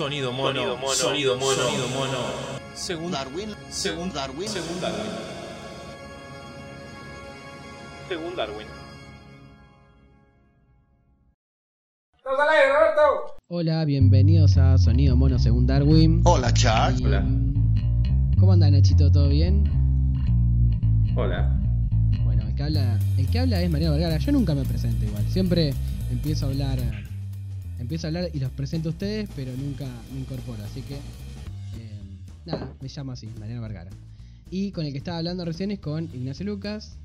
Sonido mono, sonido mono, sonido mono, sonido mono. Según Darwin, según Darwin, según Darwin. Según Darwin. Hola, bienvenidos a Sonido Mono según Darwin. Hola, Charles. Y, ¿Cómo anda Nachito? ¿Todo bien? Hola. Bueno, el que habla, el que habla es Mariano Vergara. Yo nunca me presento igual. Siempre empiezo a hablar, empiezo a hablar y los presento a ustedes, pero nunca me incorporo. Así que eh, nada, me llamo así, Mariano Vergara. Y con el que estaba hablando recién es con Ignacio Lucas.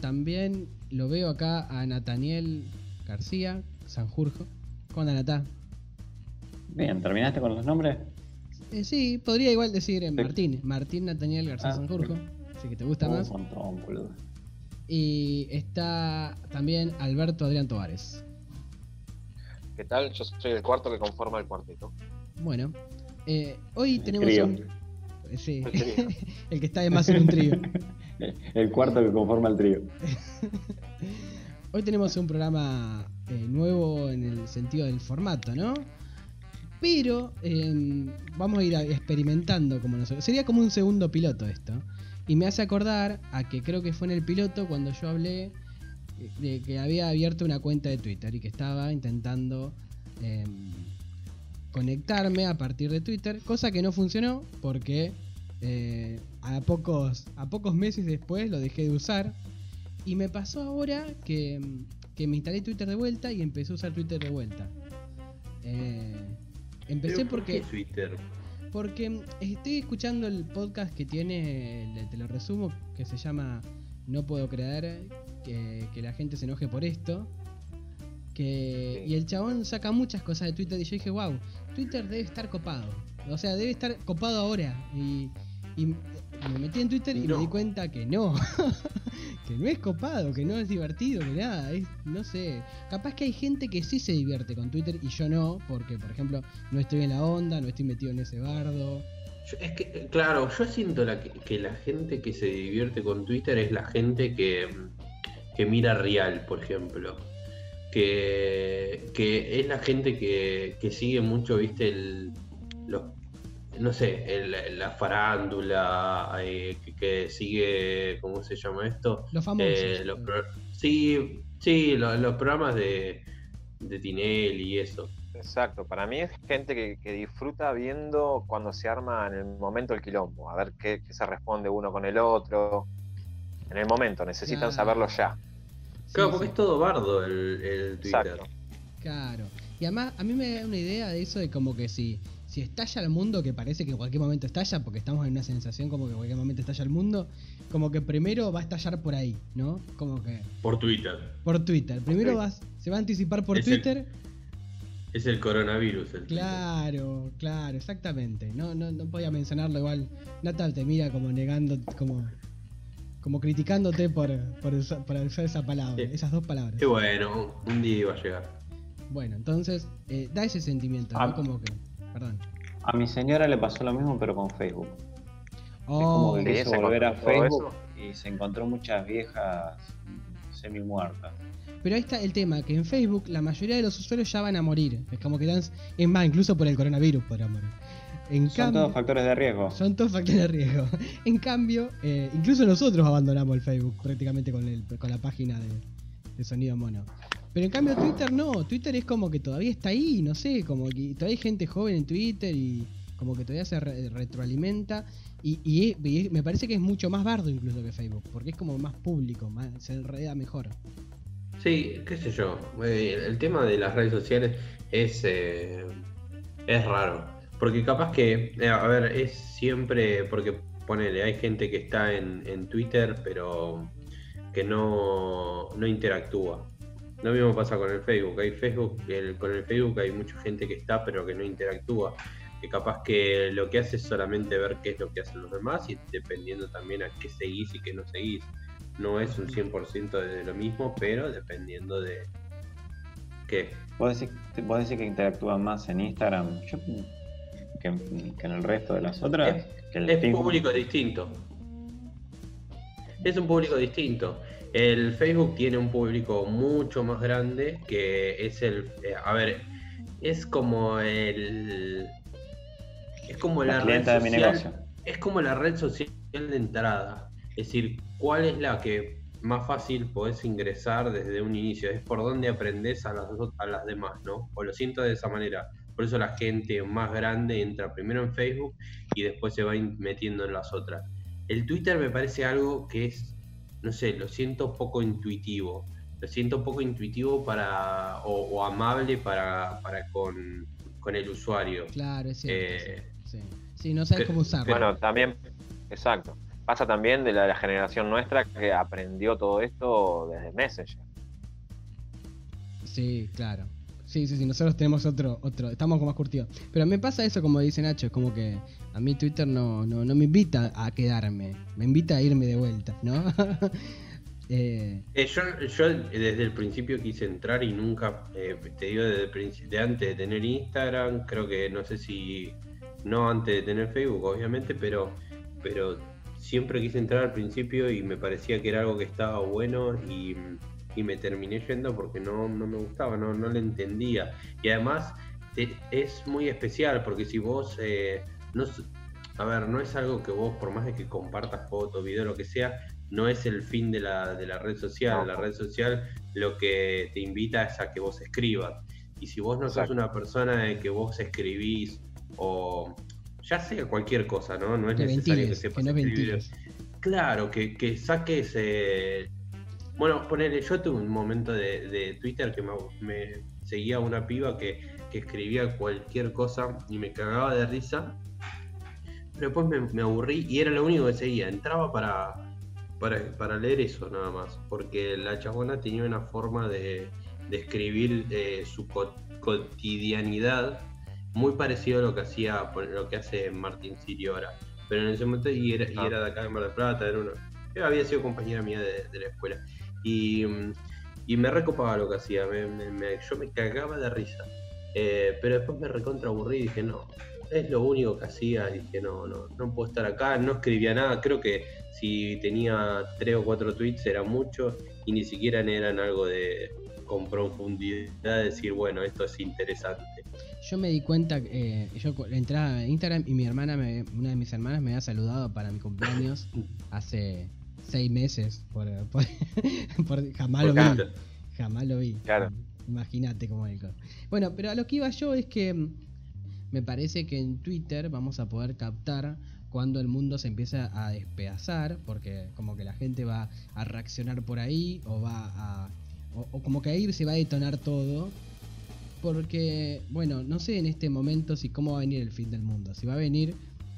También lo veo acá a Nataniel García, Sanjurjo. ¿Cómo anda Natá? Bien, ¿terminaste con los nombres? Eh, sí, podría igual decir eh, Martín. Martín Nataniel García Ah, Sanjurjo. Así que te gusta Un más. montón, boludo. Y está también Alberto Adrián Tovares. ¿Qué tal? Yo soy el cuarto que conforma el cuarteto. Bueno, eh, hoy El tenemos trío. un. Sí, El trío. el que está de más en un trío. El cuarto que conforma el trío. Hoy tenemos un programa eh, nuevo en el sentido del formato, ¿no? Pero eh, vamos a ir experimentando como nosotros. Sería como un segundo piloto esto. Y me hace acordar a que creo que fue en el piloto cuando yo hablé de que había abierto una cuenta de Twitter y que estaba intentando eh, conectarme a partir de Twitter, cosa que no funcionó porque eh, a, pocos, a pocos meses después lo dejé de usar. Y me pasó ahora que, que me instalé Twitter de vuelta y empecé a usar Twitter de vuelta. Eh, empecé ¿por porque... qué Twitter? Porque estoy escuchando el podcast que tiene, te lo resumo, que se llama No puedo creer que, que la gente se enoje por esto. Que, Sí. Y el chabón saca muchas cosas de Twitter y yo dije, wow, Twitter debe estar copado. O sea, debe estar copado ahora. Y, y me metí en Twitter y, Y no. me di cuenta que no. que no es copado, que no es divertido, que nada. Es, no sé. Capaz que hay gente que sí se divierte con Twitter y yo no, porque por ejemplo no estoy en la onda, no estoy metido en ese bardo. Yo- es que, claro, yo siento la que, que la gente que se divierte con Twitter es la gente que, que mira Real, por ejemplo. Que, que es la gente que, que sigue mucho, viste, el, los, no sé, el- la farándula, eh, que, que sigue, ¿cómo se llama esto? Los famosos. Eh, los pro- sí, sí, lo- los, programas de, de Tinelli y eso. Exacto, para mí es gente que, que disfruta viendo cuando se arma en el momento el quilombo, a ver qué, qué se responde uno con el otro. En el momento, necesitan Claro. saberlo ya. Claro, sí, porque es todo bardo el, el Twitter. Exacto. Claro. Y además, a mí me da una idea de eso de como que si, si estalla el mundo, que parece que en cualquier momento estalla, porque estamos en una sensación como que en cualquier momento estalla el mundo, como que primero va a estallar por ahí, ¿no? Como que Por Twitter. por Twitter. Primero vas, se va a anticipar por Es el- Twitter. Es el coronavirus. El Claro, claro, exactamente. No, no, no podía mencionarlo igual. Natal te mira como negando, como, como criticándote por, por, usar, por usar esa palabra, Sí. esas dos palabras. Qué bueno, un día iba a llegar. Bueno, entonces eh, da ese sentimiento, Ah. ¿no? Como que, perdón. A mi señora le pasó lo mismo, pero con Facebook. Es Oh, como que Sí, quiso se volver a Facebook y se encontró muchas viejas semi muertas. pero ahí está el tema, que en Facebook la mayoría de los usuarios ya van a morir. Es como que dan, es más, incluso por el coronavirus podrán morir. En Son cambio, todos factores de riesgo. son todos factores de riesgo. En cambio, eh, incluso nosotros abandonamos el Facebook prácticamente con, el, con la página de, de Sonido Mono. Pero en cambio Twitter no, Twitter es como que todavía está ahí, no sé, como que todavía hay gente joven en Twitter y como que todavía se re- retroalimenta y, y es- y es- me parece que es mucho más bardo incluso que Facebook, porque es como más público, más, se enreda mejor. Sí, qué sé yo. eh, El tema de las redes sociales es, eh, es raro. Porque capaz que, eh, a ver, es siempre, porque ponele, hay gente que está en, en Twitter, pero que no, no interactúa. Lo mismo pasa con el Facebook. Hay Facebook, el- con el Facebook hay mucha gente que está, pero que no interactúa. Que capaz que lo que hace es solamente ver qué es lo que hacen los demás y dependiendo también a qué seguís y qué no seguís. No es un 100% de lo mismo, pero dependiendo de qué. ¿Vos decís, vos decís que interactúan más en Instagram Yo- que, que en el resto de las otras. que el Es Facebook. público distinto. Es un público distinto. El Facebook tiene un público mucho más grande que es el... eh, a ver, es como el. Es como la, La red de mi social. negocio. Es como la red social de entrada. Es decir, ¿cuál es la que más fácil podés ingresar desde un inicio? Es por donde aprendes a las, a las demás, ¿no? O lo siento de esa manera. Por eso la gente más grande entra primero en Facebook y después se va metiendo en las otras. El Twitter me parece algo que es, no sé, lo siento poco intuitivo. Lo siento poco intuitivo para, o, o amable para, para con, con el usuario. Claro, es cierto. Eh, sí. Sí. Sí, no sabes que- cómo usarlo. Bueno, también, exacto. Pasa también de la, la generación nuestra que aprendió todo esto desde Messenger. Sí, claro. Sí, sí, sí, nosotros tenemos otro, otro, estamos como más curtidos. Pero me pasa eso, como dice Nacho, es como que a mí Twitter no, no, no me invita a quedarme, me invita a irme de vuelta, ¿no? Eh, Eh, yo, yo desde el principio quise entrar y nunca, eh, te digo desde el principio, de antes de tener Instagram, creo que no sé si, no antes de tener Facebook obviamente, pero, pero siempre quise entrar al principio y me parecía que era algo que estaba bueno y, y me terminé yendo porque no, no me gustaba, no, no le entendía. Y además te- es muy especial porque si vos, eh, no, a ver, no es algo que vos, por más de que compartas fotos, video, lo que sea, no es el fin de la, de la red social. No. La red social lo que te invita es a que vos escribas. Y si vos no sos una persona de que vos escribís o ya sea cualquier cosa, ¿no? No es que necesario que ventiles, que sepas no escribir. Claro, que, que saques. eh, Bueno, ponele, yo tuve un momento de, de Twitter que me, me seguía una piba que, que escribía cualquier cosa y me cagaba de risa. Pero después me, me aburrí y era lo único que seguía. Entraba para, para, para leer eso nada más. Porque la chabona tenía una forma de, de escribir eh, su co- cotidianidad muy parecido a lo que hacía lo que hace Martín Sirio ahora. Pero en ese momento y era, y Ah. era de acá de Mar del Plata, era eh, había sido compañera mía de, de la escuela. Y, mm, y me recopaba lo que hacía, me- me- me- yo me cagaba de risa. Eh, pero después me recontra aburrí y dije, no, es lo único que hacía. Dije, no, no, no puedo estar acá, no escribía nada. Creo que si tenía tres o cuatro tweets era mucho y ni siquiera eran algo de con profundidad, decir, bueno, esto es interesante. Yo me di cuenta, eh, yo entraba a Instagram y mi hermana, me- una de mis hermanas me había saludado para mi cumpleaños hace seis meses. Por, por- por- jamás lo vi. Jamás lo vi. Claro. Imagínate cómo es el Bueno, pero a lo que iba yo es que mm, me parece que en Twitter vamos a poder captar cuando el mundo se empieza a despedazar, porque como que la gente va a reaccionar por ahí o va a... O, o como que ahí se va a detonar todo. Porque, bueno, no sé en este momento si cómo va a venir el fin del mundo. Si va a venir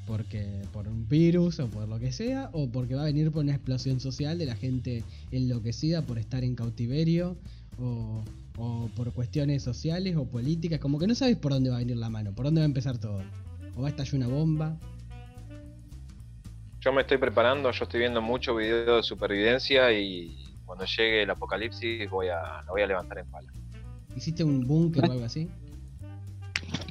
porque por un virus o por lo que sea, o porque va a venir por una explosión social de la gente enloquecida por estar en cautiverio, o, o por cuestiones sociales o políticas, como que no sabes por dónde va a venir la mano, por dónde va a empezar todo. O va a estallar una bomba. Yo me estoy preparando, yo estoy viendo mucho video de supervivencia y cuando llegue el apocalipsis voy a, la voy a levantar en pala. ¿Hiciste un búnker o algo así?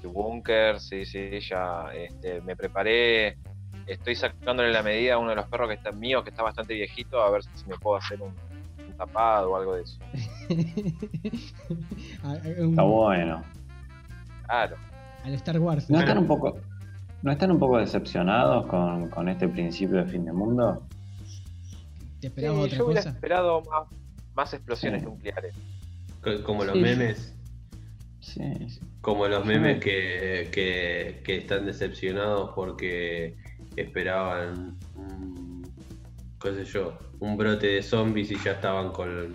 El búnker, sí, sí, ya este, me preparé. Estoy sacándole la medida a uno de los perros que está mío, que está bastante viejito, a ver si me puedo hacer un, un tapado o algo de eso. Está bueno. Claro. Al Star Wars. ¿No están un poco, ¿no están un poco decepcionados con, con este principio de fin de mundo? ¿Te Sí, otra yo hubiera cosa? esperado más, más explosiones Sí. nucleares. co- Como los Sí. memes. Sí, sí. Como los Sí. memes que, que, que están decepcionados porque esperaban un, qué sé yo, un brote de zombies y ya estaban con,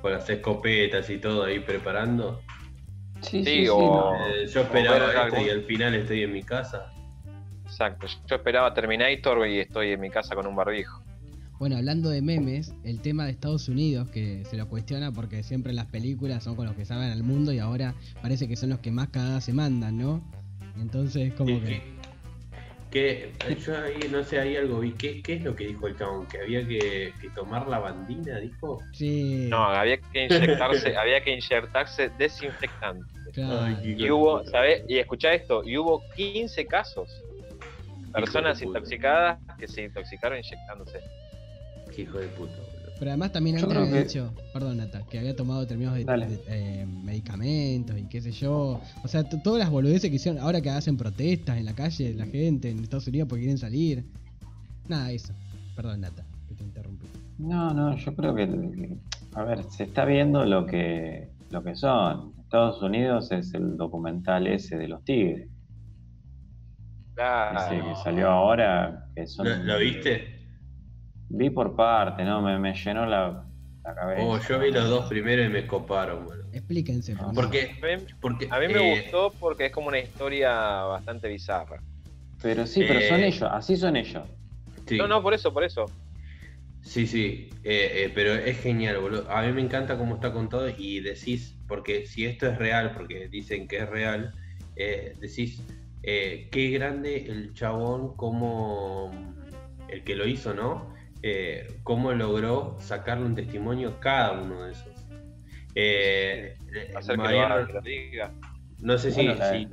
con las escopetas y todo ahí preparando. Sí, Sí, o- Eh, yo esperaba esto algún- y al final estoy en mi casa. Exacto. Yo esperaba Terminator y estoy en mi casa con un barbijo. Bueno, hablando de memes, el tema de Estados Unidos, que se lo cuestiona porque siempre las películas son con los que saben al mundo y ahora parece que son los que más cagadas se mandan, ¿no? Entonces, como ¿Qué, que... qué- qué- yo ahí no sé, ahí algo vi. ¿Qué, qué es lo que dijo el chabón? ¿Que había que, que tomar la bandina? ¿Dijo? Sí, No, había que inyectarse, había que inyectarse desinfectante. claro. Y hubo, ¿sabes? Y escuchá esto, y hubo 15 casos. Personas intoxicadas que se intoxicaron inyectándose. Qué hijo de puta, boludo. Pero además también antes había que- dicho, perdón Nata, que había tomado determinados de- eh, medicamentos y qué sé yo. O sea, todas las boludeces que hicieron, ahora que hacen protestas en la calle, la gente en Estados Unidos porque quieren salir. Nada, eso. Perdón Nata, que te interrumpí. No, no, yo creo que, a ver, se está viendo lo que, lo que son. Estados Unidos es el documental ese de los tigres, Claro. ese que salió ahora, que son... ¿Lo, lo viste? Vi por parte, ¿no? Me, me llenó la, la cabeza. Oh, yo vi los dos primeros y me coparon, boludo. Explíquense. por favor. Porque, A mí, porque a mí me eh, gustó porque es como una historia bastante bizarra. Pero sí, pero son Eh, ellos, así son ellos. sí. No, no, por eso, por eso. Sí, sí, eh, eh, pero es genial, boludo. A mí me encanta cómo está contado y decís, porque si esto es real, porque dicen que es real, eh, decís, eh, qué grande el chabón como el que lo hizo, ¿no? Eh, cómo logró sacarle un testimonio a cada uno de esos. Eh, eh, Hacer Mariano- que lo diga. no sé si, Bueno, si,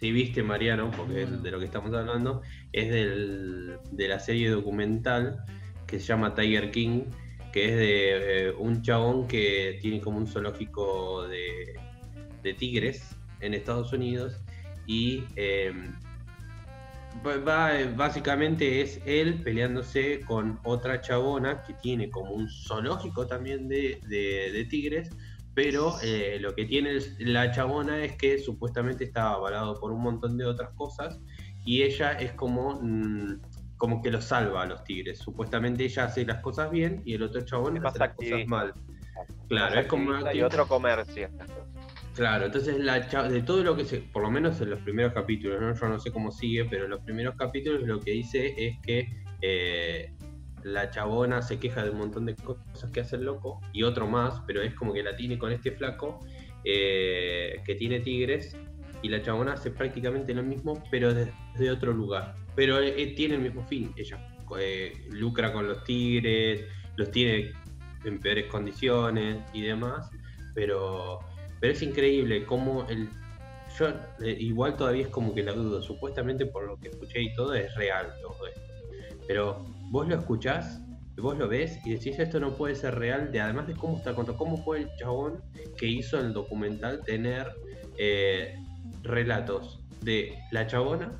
si viste Mariano, porque es de lo que estamos hablando, es del, de la serie documental que se llama Tiger King, que es de eh, un chabón que tiene como un zoológico de, de tigres en Estados Unidos y eh, va- básicamente es él peleándose con otra chabona que tiene como un zoológico también de, de- de tigres, pero eh, lo que tiene la chabona es que supuestamente está avalado por un montón de otras cosas y ella es como, mm, como que lo salva a los tigres. Supuestamente ella hace las cosas bien y el otro chabón hace las cosas mal. Claro, es como y otro comercio. Claro, entonces la de todo lo que se, por lo menos en los primeros capítulos, ¿no? yo no sé cómo sigue, pero en los primeros capítulos lo que dice es que eh, la chabona se queja de un montón de cosas que hace el loco y otro más, pero es como que la tiene con este flaco eh, que tiene tigres y la chabona hace prácticamente lo mismo, pero desde otro lugar. Pero eh, tiene el mismo fin, ella lucra con los tigres, los tiene en peores condiciones y demás, pero pero es increíble cómo el. Yo eh, igual todavía es como que la dudo. Supuestamente por lo que escuché y todo es real todo esto. Pero vos lo escuchás, vos lo ves y decís esto no puede ser real. De, además de cómo está contado, cómo puede el chabón que hizo el documental tener eh, relatos de la chabona,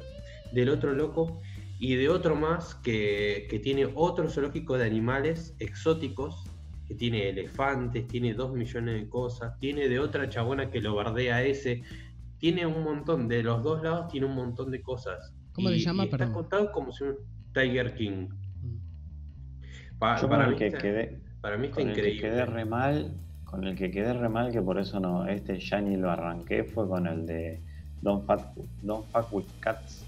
del otro loco y de otro más que, que tiene otro zoológico de animales exóticos que tiene elefantes, tiene dos millones de cosas, tiene de otra chabona que lo bardea ese, tiene un montón, de los dos lados tiene un montón de cosas. ¿Cómo se llama? y está Perdón. contado como si un Tiger King. Pa- Yo para, mí que está, quedé, para mí está con el que increíble. quedé re mal, con el que quedé re mal, que por eso no, este ya ni lo arranqué, fue con el de Don't Fuck, Don't Fuck with Cats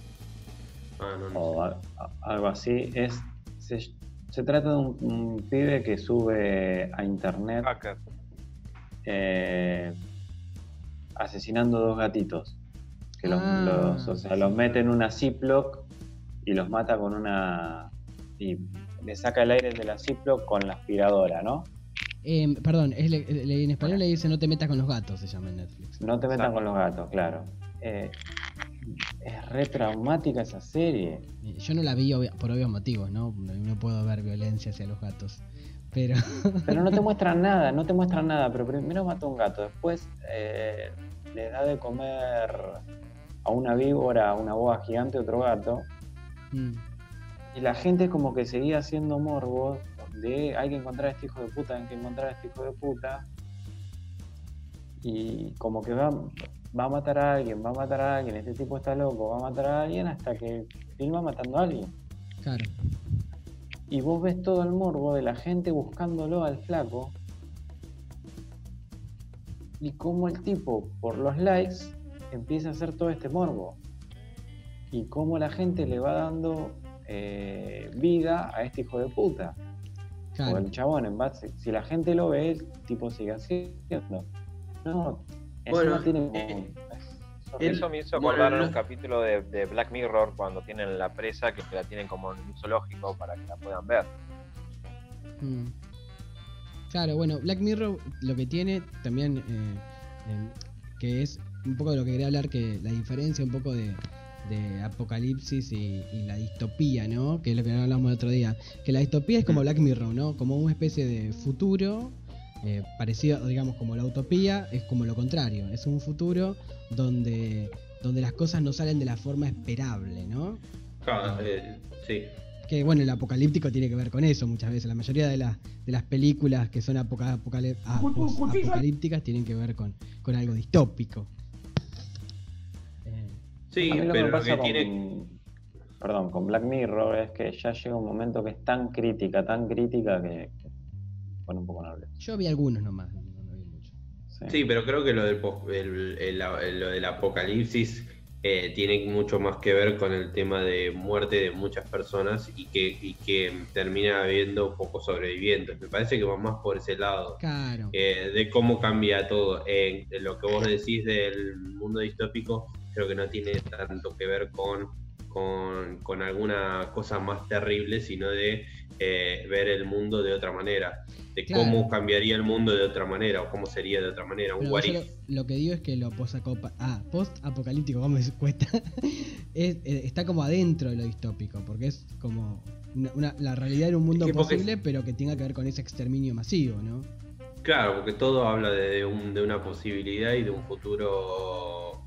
Ah, no, no o sé. a- a- algo así. Es, se, se trata de un, un pibe que sube a internet Hacker. eh, asesinando dos gatitos. Que los, Ah, los- o sea, sí, los mete en una Ziploc y los mata con una. y le saca el aire de la Ziploc con la aspiradora, ¿no? Eh, perdón, es le- le- en español le dice no te metas con los gatos, se llama en Netflix. No te metan Exacto. con los gatos, claro. Eh, es re traumática esa serie. Eh, Yo no la vi obvia- por obvios motivos, ¿no? No no puedo ver violencia hacia los gatos. Pero Pero no te muestran nada, no te muestran nada. Pero primero mata a un gato, después eh, le da de comer a una víbora, a una boa gigante, otro gato. mm, Y la gente como que seguía haciendo morbos de hay que encontrar a este hijo de puta, hay que encontrar a este hijo de puta. Y como que va, va a matar a alguien, va a matar a alguien, este tipo está loco, va a matar a alguien hasta que filma matando a alguien. claro. Y vos ves todo el morbo de la gente buscándolo al flaco. Y cómo el tipo, por los likes, empieza a hacer todo este morbo. Y cómo la gente le va dando eh, vida a este hijo de puta. O Claro. el chabón, en base. Si la gente lo ve, el tipo sigue haciendo. No, Bueno, no tiene eh, Eso me hizo acordar no, no. un capítulo de, de Black Mirror cuando tienen la presa que la tienen como en un zoológico para que la puedan ver. Mm. Claro, bueno, Black Mirror lo que tiene también, eh, eh, que es un poco de lo que quería hablar, que la diferencia un poco de, de apocalipsis y, la distopía, ¿no? Que es lo que hablamos el otro día. Que la distopía es como Black Mirror, ¿no? Como una especie de futuro eh, parecido, digamos, como la utopía, es como lo contrario. Es un futuro donde, donde las cosas no salen de la forma esperable, ¿no? Claro, eh, sí. Que bueno, el apocalíptico tiene que ver con eso muchas veces. La mayoría de, las de las películas que son apocalípticas tienen que ver con, con algo distópico. Sí, pero que, tiene... perdón, con Black Mirror es que ya llega un momento que es tan crítica, tan crítica que, pone un poco nervioso. Yo vi algunos nomás, no, vi mucho. Sí. pero creo que lo del, lo del apocalipsis eh, tiene mucho más que ver con el tema de muerte de muchas personas y que, que termina habiendo pocos sobrevivientes. Me parece que va más por ese lado. Claro. Eh, de cómo cambia todo. En lo que vos decís del mundo distópico, creo que no tiene tanto que ver con, con, alguna cosa más terrible, sino de eh, ver el mundo de otra manera, de cómo cambiaría el mundo de otra manera o cómo sería de otra manera. Un lo, que digo es que lo ah, post-apocalíptico, como se cuesta, eh, está como adentro de lo distópico, porque es como la realidad en un mundo posible, pero que tenga que ver con ese exterminio masivo, ¿no? Claro, porque todo habla de, un, de una posibilidad y de un futuro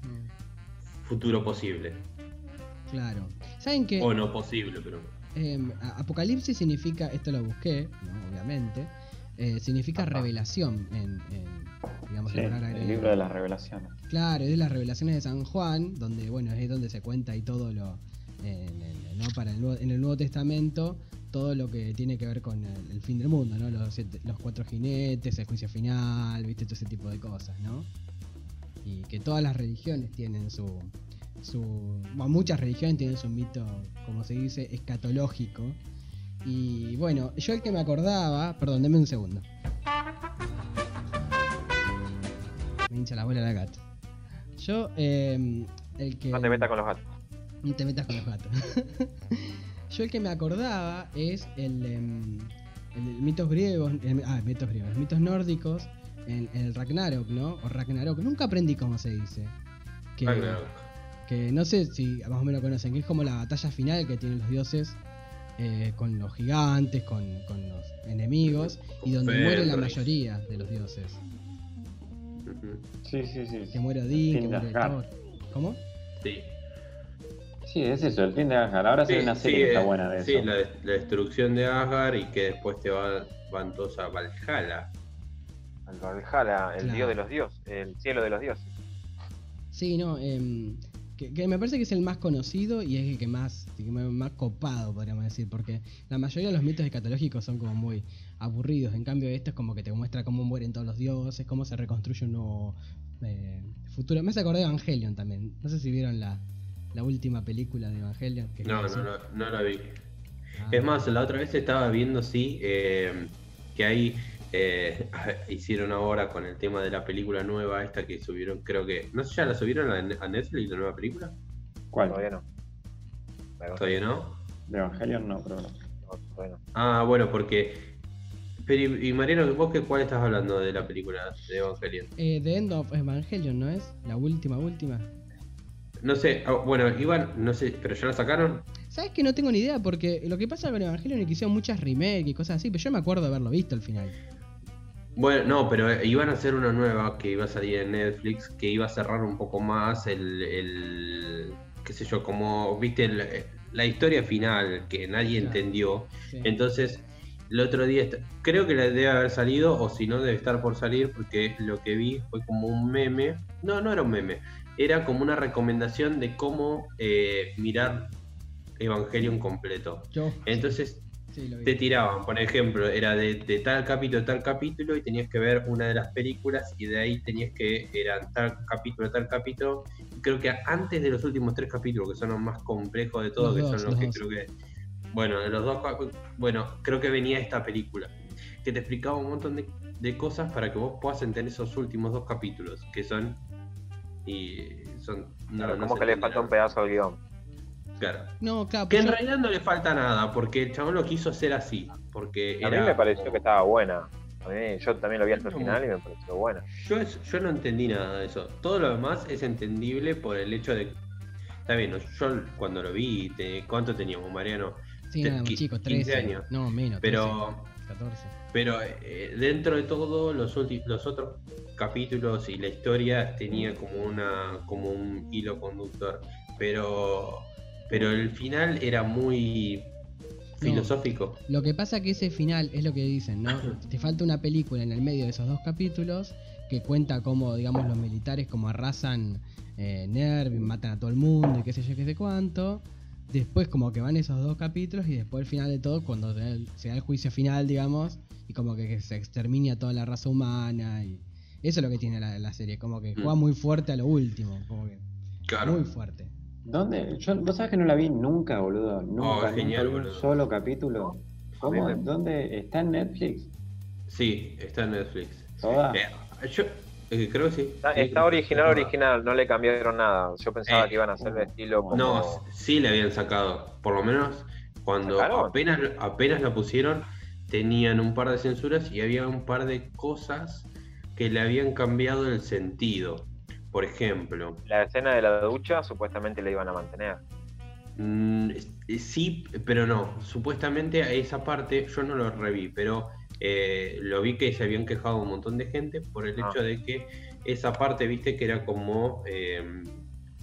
futuro posible. Claro. ¿Saben qué? O no posible, pero. Em, apocalipsis significa, esto lo busqué, obviamente, eh, significa revelación en, digamos, el libro de las revelaciones. Claro, es de las revelaciones de San Juan, donde bueno es donde se cuenta y todo lo ¿no? para el, en el Nuevo Testamento todo lo que tiene que ver con el, fin del mundo, ¿no? Los, los cuatro jinetes, el juicio final, viste todo ese tipo de cosas, ¿no? y que todas las religiones tienen su, su muchas religiones tienen su mito, como se dice, escatológico. Y bueno, yo el que me acordaba, perdón, denme un segundo. Me hincha la bola la gata. Yo, eh, el que. No te metas con los gatos. No te metas con los gatos. yo el que me acordaba es el, em, el, mitos griegos, ah, mitos griegos, mitos nórdicos en, el Ragnarok, ¿no? O Ragnarok. Nunca aprendí cómo se dice. Que, Ragnarok. Que no sé si más o menos conocen, que es como la batalla final que tienen los dioses eh, con los gigantes, con, los enemigos, y donde muere la mayoría de los dioses. Sí, sí, sí. Que muere Odín, que muere Thor. ¿Cómo? Sí. Sí, es eso, el fin de Asgard. Ahora sí, hay una serie que está buena de eso. Sí, la, destrucción de Asgard y que después te van todos a Valhalla Valhalla, el dios de los dioses, el cielo de los dioses. Sí, no, em, que, me parece que es el más conocido y es el que más, más copado, podríamos decir, porque la mayoría de los mitos escatológicos son como muy aburridos, en cambio esto es como que te muestra cómo mueren todos los dioses, cómo se reconstruye un nuevo eh, futuro. Me hace acordar de Evangelion también, no sé si vieron la, última película de Evangelion. no, no, no, no, la vi. Ah. Es más, la otra vez estaba viendo, sí, eh, que hay eh, hicieron ahora con el tema de la película nueva esta que subieron, creo que... No sé, ¿ya la subieron a Netflix, la nueva película? ¿Cuál? Todavía no. ¿Todavía no? De Evangelion no, pero no. Ah, bueno, porque... Pero, y Mariano, ¿vos qué, cuál estás hablando de la película de Evangelion? Eh, The End of Evangelion, ¿no es? La última, última. No sé, ah, bueno, Iván, no sé, pero ya la sacaron. ¿Sabes que no tengo ni idea? Porque lo que pasa con Evangelion es que hicieron muchas remakes y cosas así, pero yo me acuerdo de haberlo visto al final. Bueno, no, pero iban a hacer una nueva que iba a salir en Netflix, que iba a cerrar un poco más el, el qué sé yo, como, viste, la historia final que nadie entendió. Entonces, el otro día, creo que la debe haber salido, o si no, debe estar por salir, porque lo que vi fue como un meme. No, no era un meme, era como una recomendación de cómo eh, mirar Evangelion completo. Entonces, te tiraban, por ejemplo, era de, tal capítulo, tal capítulo, y tenías que ver una de las películas, y de ahí tenías que, era tal capítulo, tal capítulo. creo que antes de los últimos tres capítulos, que son los más complejos de todos, que son los, que creo que. Bueno, de los dos, bueno, creo que venía esta película, que te explicaba un montón de, cosas para que vos puedas entender esos últimos dos capítulos, que son. Y son. No, que le falta un pedazo del guion. Claro. Que en realidad no le falta nada, porque el chabón lo quiso hacer así. Porque a mí me pareció que estaba buena. yo también lo vi hasta el final y me pareció buena. Yo, yo no entendí nada de eso. Todo lo demás es entendible por el hecho de, está bien, yo cuando lo vi, ¿cuánto teníamos, Mariano? Sí, nada, chicos, 13 años. No, menos. Pero, 14. Pero eh, dentro de todo, los, los otros capítulos y la historia tenía como una como un hilo conductor. Pero, pero el final era muy filosófico. Lo que pasa que ese final es lo que dicen, ¿no? Te falta una película en el medio de esos dos capítulos que cuenta cómo, digamos, los militares como arrasan eh, Nerv, matan a todo el mundo y qué sé yo, qué sé cuánto. Después como que van esos dos capítulos y después el final de todo, cuando se da el juicio final, digamos, y como que se extermina toda la raza humana y eso es lo que tiene la, serie, como que juega mm. muy fuerte a lo último, como que claro. muy fuerte. ¿Dónde? Yo, vos sabés que no la vi nunca, boludo. Nunca, oh, genial, un solo capítulo. ¿Cómo? ¿Dónde? ¿Está en Netflix? Sí, está en Netflix. ¿Toda? Eh, yo eh, creo que sí. Está, original, original, no le cambiaron nada. Yo pensaba eh, que iban a hacer de estilo como... No, sí le habían sacado. Por lo menos cuando apenas, apenas la pusieron, tenían un par de censuras y había un par de cosas que le habían cambiado el sentido. Por ejemplo. La escena de la ducha supuestamente la iban a mantener. Mm, sí, pero no. Supuestamente a esa parte yo no lo reví, pero eh, lo vi que se habían quejado un montón de gente por el ah. hecho de que esa parte, viste, que era como. Eh,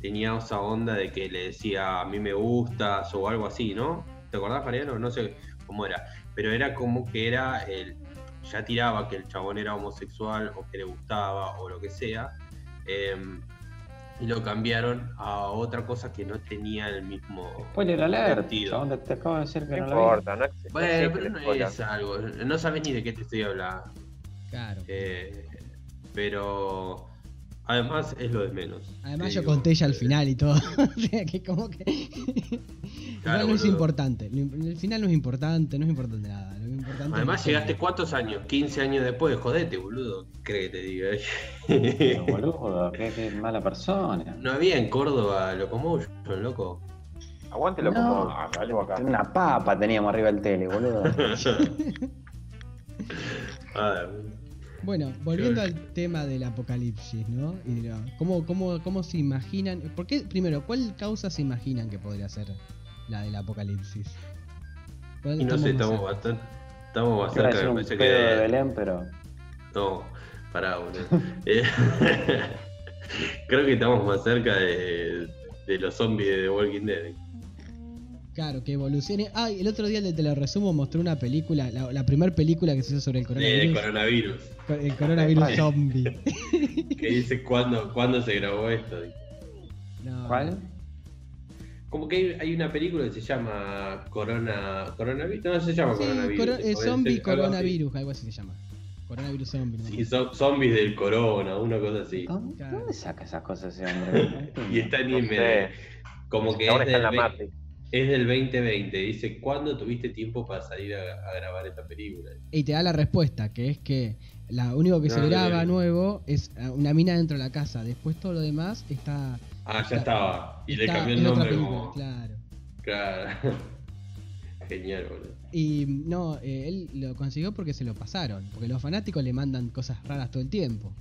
tenía esa onda de que le decía a mí me gustas o algo así, ¿no? ¿Te acordás, Mariano? No sé cómo era. Pero era como que era el. Ya tiraba que el chabón era homosexual o que le gustaba o lo que sea. Em, y lo cambiaron a otra cosa que no tenía el mismo Spoiler alert, ¿dónde te acabo de decir que no, no importa, no Bueno, pero no es algo, no sabes ni de qué te estoy hablando. Claro. Eh, pero además es lo de menos. Además yo conté ya al final y todo. o sea que como que... Claro, no es importante. El final no es importante, no es importante nada. Además, llegaste cuántos años? 15 años después, jodete, boludo. ¿Qué que te diga? boludo, qué, mala persona. No había en Córdoba Locomotion, loco. Aguante Locomotion. No, acá. Una papa teníamos arriba del tele, boludo. Bueno, volviendo al tema del apocalipsis, ¿no? Y ¿cómo, cómo, ¿Cómo se imaginan? ¿Por qué, primero, cuál causa se imaginan que podría ser la del apocalipsis? Y no sé, estamos bastante, estamos más cerca de, un que de Belén, pero. No, pará, boludo. Eh, creo que estamos más cerca de, de los zombies de The Walking Dead. Claro, que evolucione. Ah, el otro día el de resumo mostró una película, la, la primera película que se hizo sobre el coronavirus. El coronavirus. El coronavirus zombie. que dice cuándo, cuándo se grabó esto. ¿Cuál? Como que hay, una película que se llama Corona. Coronavirus. No, se llama Coronavirus. Eh, zombie Coronavirus, algo así se llama. Coronavirus Zombie. Sí, zombies del corona, una cosa así. ¿Dónde saca esas cosas ese hombre? y está en IMDb. Como que es del, es del 2020. Dice, ¿cuándo tuviste tiempo para salir a, grabar esta película? Y te da la respuesta, que es que lo único que se graba nuevo es eh, una mina dentro de la casa. Después todo lo demás está Ah, ya estaba. Y le cambió el nombre Claro. Claro. Genial, boludo. Y no, eh, él lo consiguió porque se lo pasaron. Porque los fanáticos le mandan cosas raras todo el tiempo.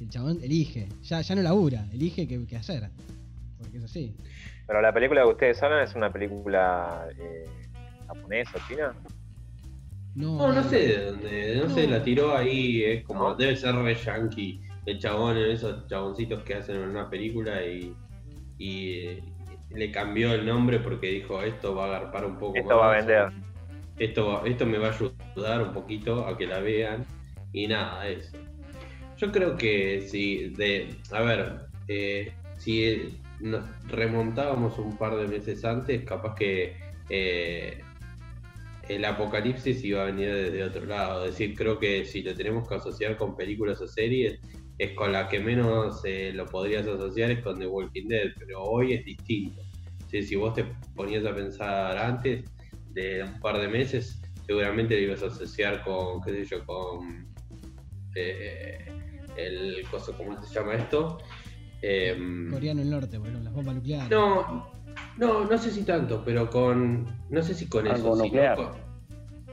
El chabón elige. Ya, ya no labura, elige qué hacer. Porque es así. Pero la película que ustedes hablan es una película eh, japonesa o china. No, no, sé de dónde. No, sé, la tiró ahí. Es como, debe ser re yankee. El chabón, esos chaboncitos que hacen una película y y le cambió el nombre porque dijo esto va a agarpar un poco esto va a vender esto esto me va a ayudar un poquito a que la vean y nada eso yo creo que si de a ver eh, si nos remontábamos un par de meses antes capaz que eh, el apocalipsis iba a venir desde otro lado. Es decir, creo que si lo tenemos que asociar con películas o series, es con la que menos eh, lo podrías asociar es con The Walking Dead, pero hoy es distinto. Si vos te ponías a pensar antes de un par de meses, seguramente lo ibas a asociar con, qué sé yo, con eh, el coso, ¿cómo se llama esto? Em, Coreano del Norte, bueno, las bombas nucleares. No, no, no sé si tanto, pero con, no sé si con eso. Nuclear?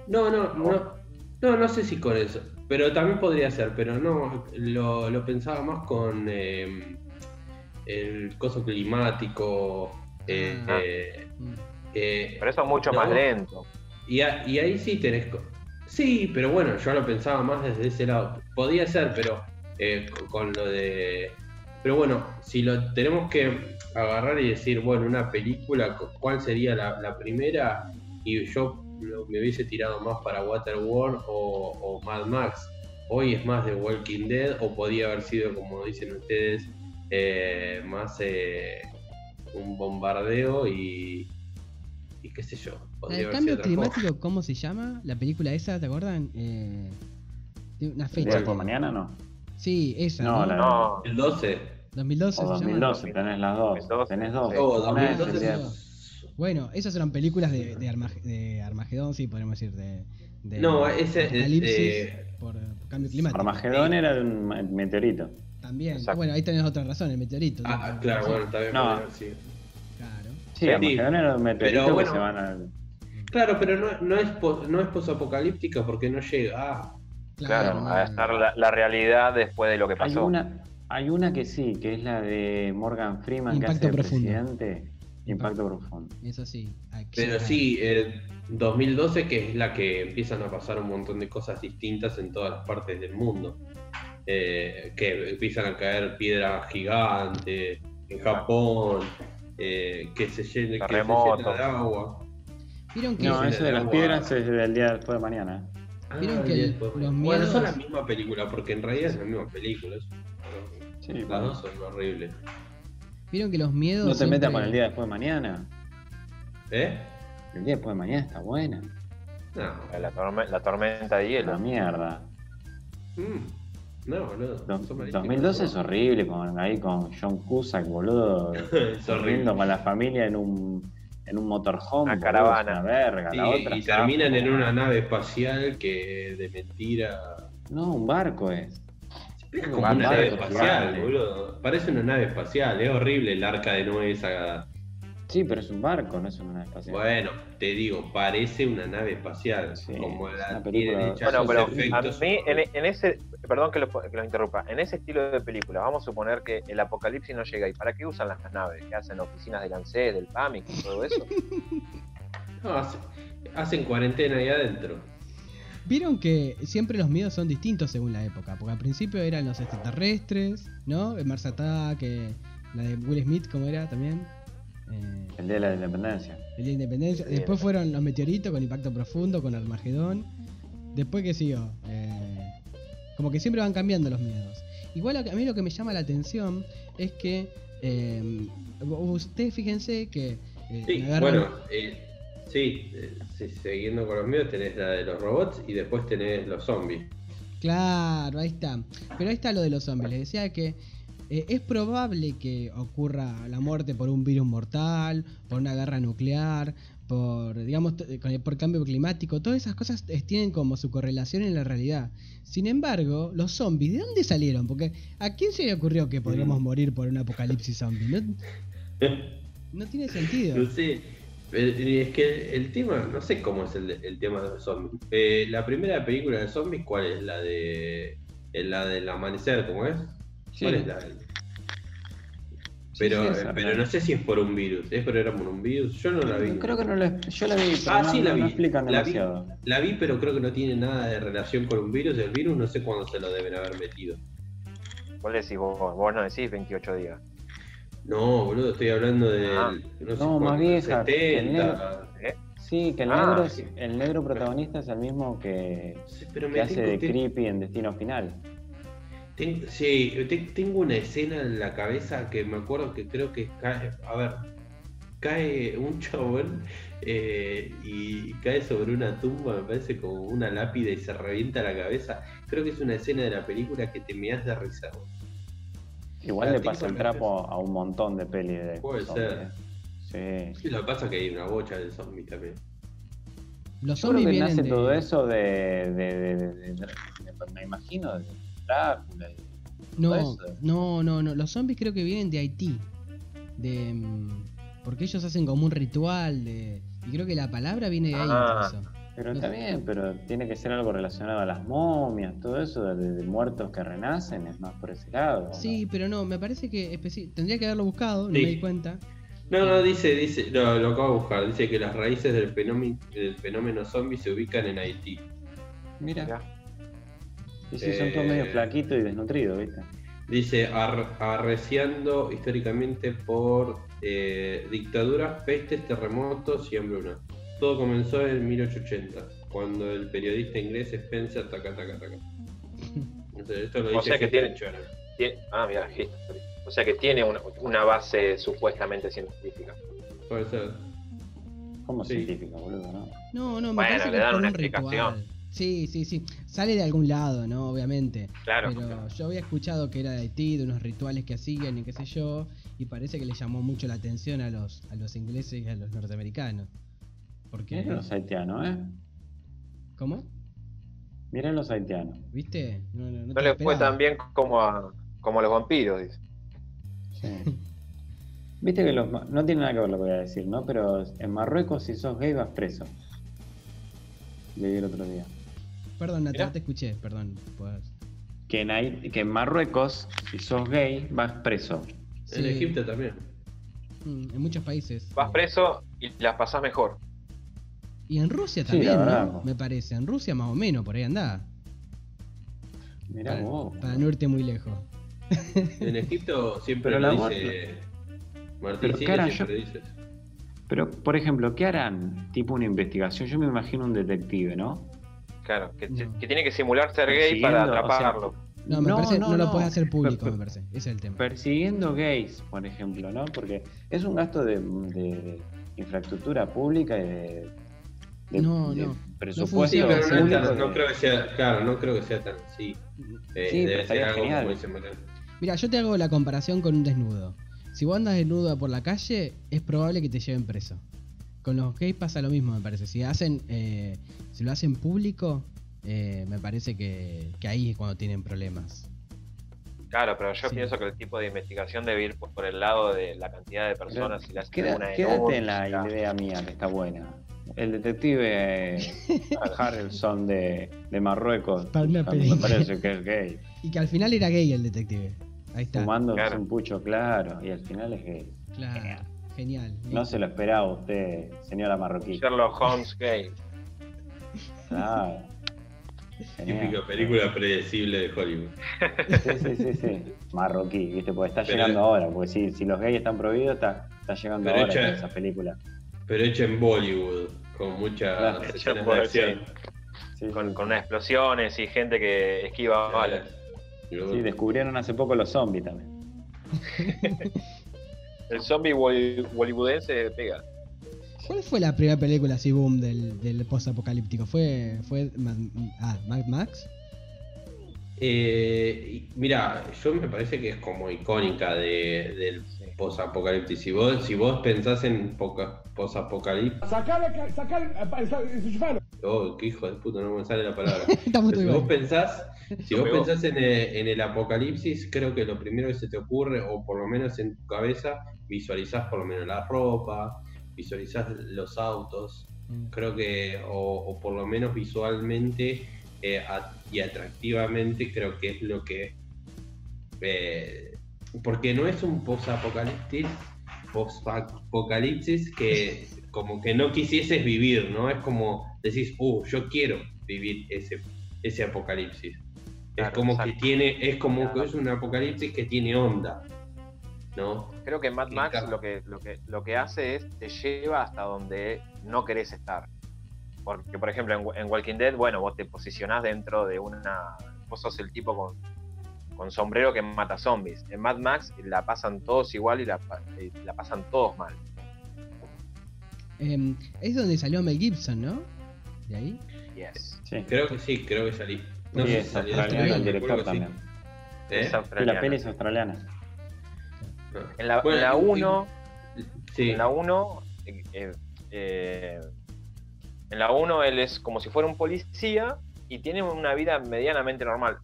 no, no, no, no, no sé si con eso. Pero también podría ser, pero no, lo, pensaba más con em, el coso climático, Eh, Ah. eh, Pero eso es mucho No. más lento. y, a- y ahí sí tenés. Sí, pero bueno, yo lo pensaba más desde ese lado. Podía ser, pero eh, con lo de. Pero bueno, si lo tenemos que agarrar y decir, bueno, una película, cu- ¿cuál sería la, la primera? Y yo me hubiese tirado más para Waterworld o, o Mad Max. Hoy es más de Walking Dead, o podía haber sido, como dicen ustedes, eh, más eh, un bombardeo y. y qué sé yo. Podría haber cambio cosa. climático, ¿cómo se llama? La película esa, ¿te acuerdan? Eh, una ¿El fecha. día por mañana no? Sí, esa. No, No, la- No, El 12. 2012 O se llama. 2012, tenés las dos. 2012. Tenés dos. Oh, Una es el 2012 día- es- Bueno, esas eran películas de, de, Armag- de Armagedón, sí, podríamos decir. De, de No, ese, apocalipsis eh, por cambio climático. Armagedón era un meteorito. También. Exacto. Bueno, ahí tenés otra razón, el meteorito. Ah, ¿no? claro, bueno, está bien. No. Claro. Sí, Sí. Armagedón era un meteorito Pero bueno. que se van a... Claro, pero no, no es pos- no es posapocalíptica porque no llega. Ah, claro, no, a estar la, la realidad después de lo que Hay pasó. una, hay una que sí, que es la de Morgan Freeman Impacto que hace profundo. presidente. Impacto profundo. Eso sí. acción. pero sí, el 2012 que es la que empiezan a pasar un montón de cosas distintas en todas las partes del mundo. Eh, que empiezan a caer piedras gigantes en Japón, eh, que se llena, que se llena de agua. Vieron que. No, eso de las agua. piedras es del día después de mañana. Vieron Ah, que el- Bueno, son la misma película, porque en realidad es la misma película. Sí, Las bueno. dos son horribles. Vieron que los miedos. No te siempre- metas con el día después de mañana. ¿Eh? El día después de mañana está buena. No. La, torme- la tormenta de La hielo. mierda. Mm. No, boludo. Do- son malísimas. 2012 es horrible, con, ahí con John Cusack, boludo. es horrible. con la familia en un, en un motorhome. Una caravana. Una verga. Sí, la otra y terminan en una nave espacial que de mentira. No, un barco es. Es Un como una barco nave espacial, boludo. Parece una nave espacial, es horrible el arca de Noé esa. Sí, pero es un barco, no es una espacial. Bueno, te digo, parece una nave espacial. Sí, como es la una película- Bueno, pero a mí, en, en ese, perdón que lo, que lo interrumpa, en ese estilo de película, vamos a suponer que el apocalipsis no llega. ¿Y para qué usan las naves? ¿Qué hacen? ¿Oficinas del ANSES, del PAMIC y todo eso? No, hace- hacen cuarentena ahí adentro. Vieron que siempre los miedos son distintos según la época. Porque al principio eran los extraterrestres, ¿no? El Mars Attack, eh, la de Will Smith, ¿cómo era también? Eh, El día de la independencia. el Día de Independencia. Después fueron los meteoritos con impacto profundo, con Armagedón. Después, ¿qué siguió? Eh, como que siempre van cambiando los miedos. Igual a a mí lo que me llama la atención es que eh, ustedes fíjense que eh, Sí, agarran- bueno, eh, sí, eh, sí, siguiendo con los míos, tenés la de los robots y después tenés los zombies. Claro, ahí está. Pero ahí está lo de los zombies. Les decía que eh, es probable que ocurra la muerte por un virus mortal, por una guerra nuclear, por, digamos, el- por cambio climático. Todas esas cosas eh, tienen como su correlación en la realidad. Sin embargo, los zombies, ¿de dónde salieron? Porque ¿a quién se le ocurrió que podríamos Mm. morir por un apocalipsis zombie? No, no tiene sentido. No sé, eh, es que el tema, no sé cómo es el, el tema de los zombies. Eh, la primera película de zombies, ¿cuál es? La de eh, la del amanecer, ¿cómo es? ¿Cuál es la del- Pero, sí, pero la- no sé si es por un virus. ¿Es por era por un virus? Yo no la vi. Creo que no lo, yo la vi, pero Ah, no, sí, la no- no vi. explican La vi. demasiado. La vi, pero creo que no tiene nada de relación con un virus. El virus no sé cuándo se lo deben haber metido. ¿Cuál decís vos? Vos no decís 28 días. No, boludo, estoy hablando de. Ah. No, sé No, más vieja, que el 70. ¿Eh? Sí, que el, Ah, negro, es- sí. el negro protagonista es el mismo que, Sí, pero que me hace de Creepy en Destino Final. Ten- sí, te- tengo una escena en la cabeza que me acuerdo que creo que cae. A ver, cae un chabón eh, y cae sobre una tumba, me parece como una lápida y se revienta la cabeza. Creo que es una escena de la película que te me has de risa. Igual le pasa el trapo a un montón de pelis de Puede zombies, ser. eh. Sí. Sí, lo que pasa es que hay una bocha de zombies también. Los Yo creo zombies que vienen nace de... todo eso de, de, de- de- de- de- me imagino, de Drácula. y No, eso. no, no, no. Los zombies creo que vienen de Haití. De, mm, porque ellos hacen como un ritual de... Y creo que la palabra viene de ahí. Ah. incluso. Pero No está sé. bien, pero tiene que ser algo relacionado a las momias, todo eso de, de muertos que renacen, es más por ese lado. ¿no? Sí, pero no, me parece que tendría que haberlo buscado, no me di cuenta. No, no, dice, dice, lo, lo acabo de buscar, dice que las raíces del fenómeno, del fenómeno zombie se ubican en Haití. Mira. Y sí, son todos Eh, medio flaquitos y desnutridos, ¿viste? Dice, ar- arreciando históricamente por eh, dictaduras, pestes, terremotos y hambruna. Todo comenzó en 1880, cuando el periodista inglés Spencer taca, taca, taca. Entonces, esto lo O dice sea que tiene- Channel. Tie- Ah, mira, History. O sea que tiene una, una base supuestamente científica. Puede ser. Como Sí. científica, boludo, ¿no? No, no, me Bueno, parece le dan una un explicación. ritual. Sí, sí, sí. Sale de algún lado, ¿no? Obviamente. Claro. Pero yo había escuchado que era de Haití, de unos rituales que hacían y qué sé yo, y parece que le llamó mucho la atención a los, a los ingleses y a los norteamericanos. Porque... Miren los haitianos, ¿eh? ¿Cómo? Miren los haitianos. ¿Viste? No, no, no No te le lo fue tan bien como a, como a los vampiros, dice. Sí. Viste que los. ma- No tiene nada que ver lo que voy a decir, ¿no? Pero en Marruecos, si sos gay, vas preso. Leí el otro día. Perdón, Nata, no te escuché, perdón. pues. Que en, que en Marruecos, si sos gay, vas preso. En. Egipto también. Mm, En muchos países. Vas preso y la pasás mejor. Y en Rusia también. Me parece. En Rusia más o menos, por ahí andá. Mirá Para, vos. para no irte muy lejos. En Egipto siempre Pero lo la dice. Martín siempre yo-. Pero, por ejemplo, ¿qué harán? Tipo una investigación. Yo me imagino un detective, ¿no? Claro, que, No. que tiene que simular ser gay para Persiguiendo, o sea, atraparlo. No, me No, parece no, no, lo no. puede hacer público, Per- me parece. Ese es el tema. Persiguiendo gays, por ejemplo, ¿no? Porque es un gasto de, de infraestructura pública y de, de- No, de no. presupuesto Sí, No pero no, tan- creo que sea, claro, no creo que sea tan así. Eh, Sí, pero debe ser algo genial. como. Mira, yo te hago la comparación con un desnudo. Si vos andas desnudo por la calle, es probable que te lleven preso. Con los gays pasa lo mismo, me parece. Si hacen, eh, si lo hacen público, eh, me parece que, que ahí es cuando tienen problemas. Claro, pero yo Sí. pienso que el tipo de investigación debe ir por, por el lado de la cantidad de personas y las Queda- una quédate en la idea mía, que está buena. El detective Harrelson de, de Marruecos me parece que es gay. Y que al final era gay el detective. Ahí está. Fumando Claro. un pucho claro y al final es gay. Claro, genial. No se lo esperaba usted, señora marroquí. Sherlock Holmes gay. Claro. Genial. Típica película predecible de Hollywood. Sí, sí, sí, sí. Marroquí, ¿viste? Porque está Pero- llegando ahora. Porque si, si los gays están prohibidos, está, está llegando ahora hecha- esa película. Pero hecha en Bollywood, con Bollywood, acción. Sí, Con, sí. con unas explosiones y gente que esquiva balas. Sí, descubrieron hace poco los zombies también. El zombie hollywoodense pega. ¿Cuál fue la primera película así boom del, del post-apocalíptico? ¿Fue, fue ah, Mad Max? Eh, mira, yo me parece que es como icónica de, del post-apocalipsis. Si vos, si vos pensás en poca- post-apocalipsis. Sacale, sacale, enchufalo. Oh, qué hijo de puta, no me sale la palabra. Pero si vos pensás, si vos pensás en el, en el apocalipsis, creo que lo primero que se te ocurre, o por lo menos en tu cabeza, visualizás por lo menos la ropa, visualizás los autos, Mm. creo que, o, o por lo menos visualmente eh, a- y atractivamente, creo que es lo que. eh, porque no es un post-apocalipsis, post-apocalipsis que como que no quisieses vivir, ¿no? Es como decís, uh, yo quiero vivir ese, ese apocalipsis. es como exacto. que tiene, es como que es un apocalipsis que tiene onda, ¿no? Creo que Mad Max lo que, lo, que, lo que hace es te lleva hasta donde no querés estar. Porque, por ejemplo, en, en Walking Dead, bueno, vos te posicionás dentro de una. Vos sos el tipo con, con sombrero que mata zombies. En Mad Max la pasan todos igual y la, y la pasan todos mal. Em, es donde salió Mel Gibson, ¿no? ¿De ahí? Yes. Sí. Creo que sí, creo que salí. No Sí, sé es si bien, el director sí. también. ¿Eh? Es Sí, la peli es australiana. En la, Bueno, en la y- 1, Sí. en la 1, eh, eh, eh, en la 1 él es como si fuera un policía y tiene una vida medianamente normal.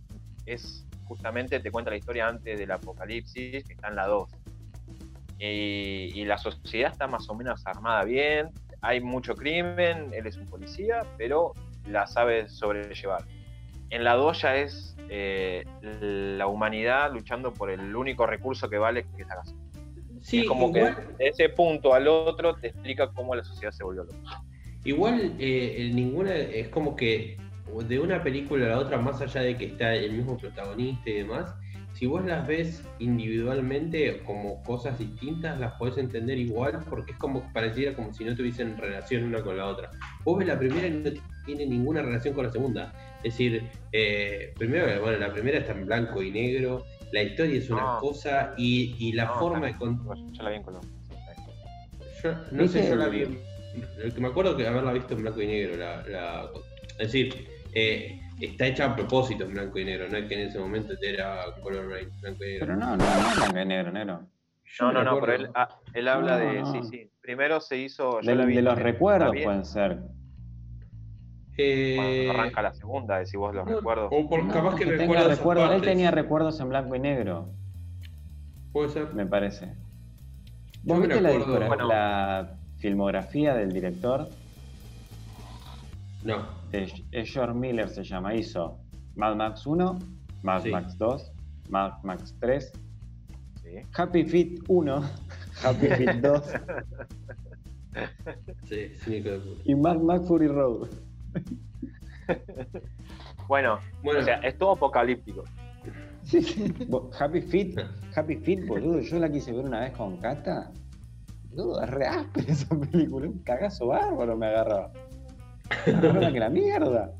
Es justamente, te cuenta la historia antes del apocalipsis, que está en la 2. Y, y la sociedad está más o menos armada bien, hay mucho crimen, él es un policía, pero la sabe sobrellevar. En la 2 ya es eh, la humanidad luchando por el único recurso que vale, que es la gasolina. Sí, es como igual, que de ese punto al otro te explica cómo la sociedad se volvió loca. Igual eh, ninguna es como que de una película a la otra, más allá de que está el mismo protagonista y demás, si vos las ves individualmente como cosas distintas, las podés entender igual porque es como pareciera como si no tuviesen relación una con la otra. Vos ves la primera y no tiene ninguna relación con la segunda. Es decir, eh, primero, bueno, la primera está en blanco y negro, la historia es una No. cosa y, y la No, forma de contar. Yo la vi en Colombia. Yo no sé, ¿Viste yo la vi. Lo que me acuerdo que haberla visto en blanco y negro. La, la- es decir, eh, está hecha a propósito en blanco y negro, no es que en ese momento era color ray, blanco y negro. Pero no, no, no es blanco y negro, negro. Yo No, no, no, pero él, ah, él habla No, de. no. Sí, sí. Primero se hizo. yo De, la vi de los recuerdos pueden ser. Eh, Cuando arranca la segunda, decís vos los no, recuerdos. O por, No, capaz que, que recuerdo recuerdos. Él tenía recuerdos en blanco y negro, Puede ser. me parece. ¿Vos viste la, Bueno. la filmografía del director? No. De, es George Miller se llama. Hizo Mad Max 1, Mad Sí. Max 2, Mad Max 3, Sí. Happy Feet 1, Happy Feet 2 Sí, es puta. y Mad Max Fury Road. Bueno, Bueno, o sea, es todo apocalíptico. Bo- Happy Feet, Happy Feet, boludo. Yo la quise ver una vez con Cata. Boludo, es re áspera esa película. Un cagazo bárbaro me agarraba. Me que la mierda.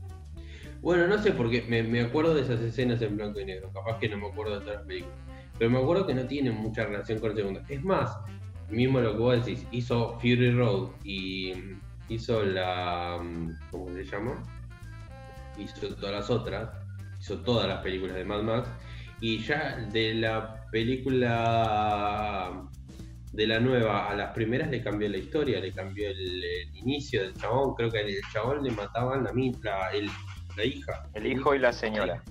Bueno, no sé porque me, me acuerdo de esas escenas en blanco y negro. Capaz que no me acuerdo de todas las películas. Pero me acuerdo que no tienen mucha relación con la segunda. Es más, mismo lo que vos decís, hizo Fury Road y mm, hizo la. mm, ¿Cómo se llama? Hizo todas las otras. Hizo todas las películas de Mad Max. Y ya de la película de la nueva a las primeras le cambió la historia, le cambió el, el inicio del chabón. Creo que al chabón le mataban la, la, el- la hija. El hijo y la señora.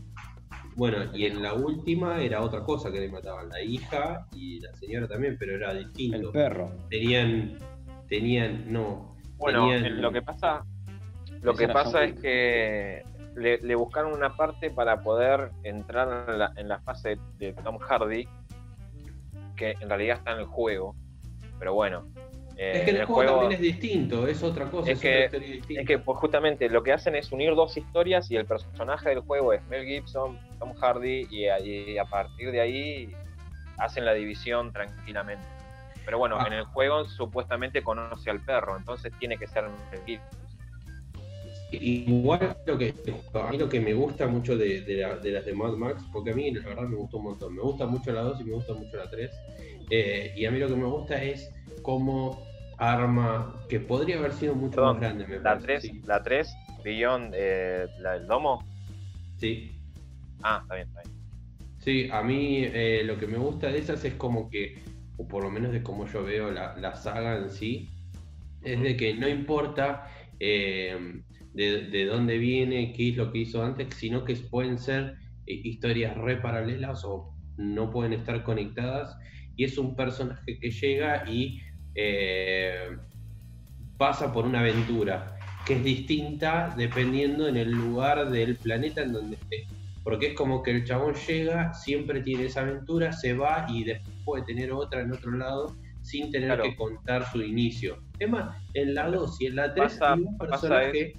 Bueno, y en la última era otra cosa que le mataban, la hija y la señora también, pero era El distinto. perro. Tenían, tenían, no. Bueno, tenían- el- lo que pasa, lo que pasa es que le, le buscaron una parte para poder entrar en la, en la fase de Tom Hardy, que en realidad está en el juego. Pero bueno, eh, es que el el juego, juego también es distinto, es otra cosa, Es es, que- distinta. es que pues, justamente lo que hacen es unir dos historias y el personaje del juego es Mel Gibson, Tom Hardy y, a- y a partir de ahí hacen la división tranquilamente. Pero bueno, Ah. en el juego supuestamente conoce al perro, entonces tiene que ser Mel Gibson. Igual lo que a mí lo que me gusta mucho de, de la- de las de Mad Max, porque a mí la verdad me gustó un montón. Me gusta mucho la 2 y me gusta mucho la 3. eh, y a mí lo que me gusta es cómo arma, que podría haber sido mucho Perdón, más grande, me La parece. 3, Sí, la 3, Beyond, eh, la del domo. sí. Ah, está bien, está bien. Sí, a mí eh, lo que me gusta de esas es como que, o por lo menos de cómo yo veo la, la saga en sí, es de que no importa eh, de, de dónde viene, qué es lo que hizo antes, sino que pueden ser eh, historias re paralelas o no pueden estar conectadas. Y es un personaje que llega y eh, pasa por una aventura que es distinta dependiendo en el lugar del planeta en donde esté. Porque es como que el chabón llega, siempre tiene esa aventura, se va y después puede tener otra en otro lado sin tener Claro. que contar su inicio. Es más, en la 2 y en la 3 Pasa- hay un personaje.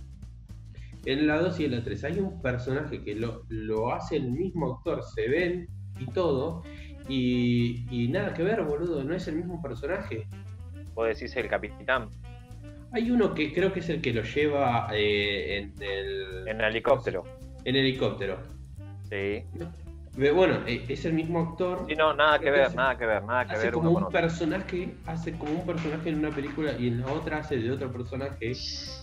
En la 2 y en la 3 hay un personaje que lo, lo hace el mismo actor, se ven y todo, y, y nada que ver, boludo, no es el mismo personaje. Vos decís el capitán Hay uno que creo que es el que lo lleva eh, en el en el helicóptero. en helicóptero. Sí. Bueno, eh, es el mismo actor. Sí, no, nada que ver, hace- nada que ver, nada que Hace ver como un otro. personaje, hace como un personaje en una película y en la otra hace de otro personaje.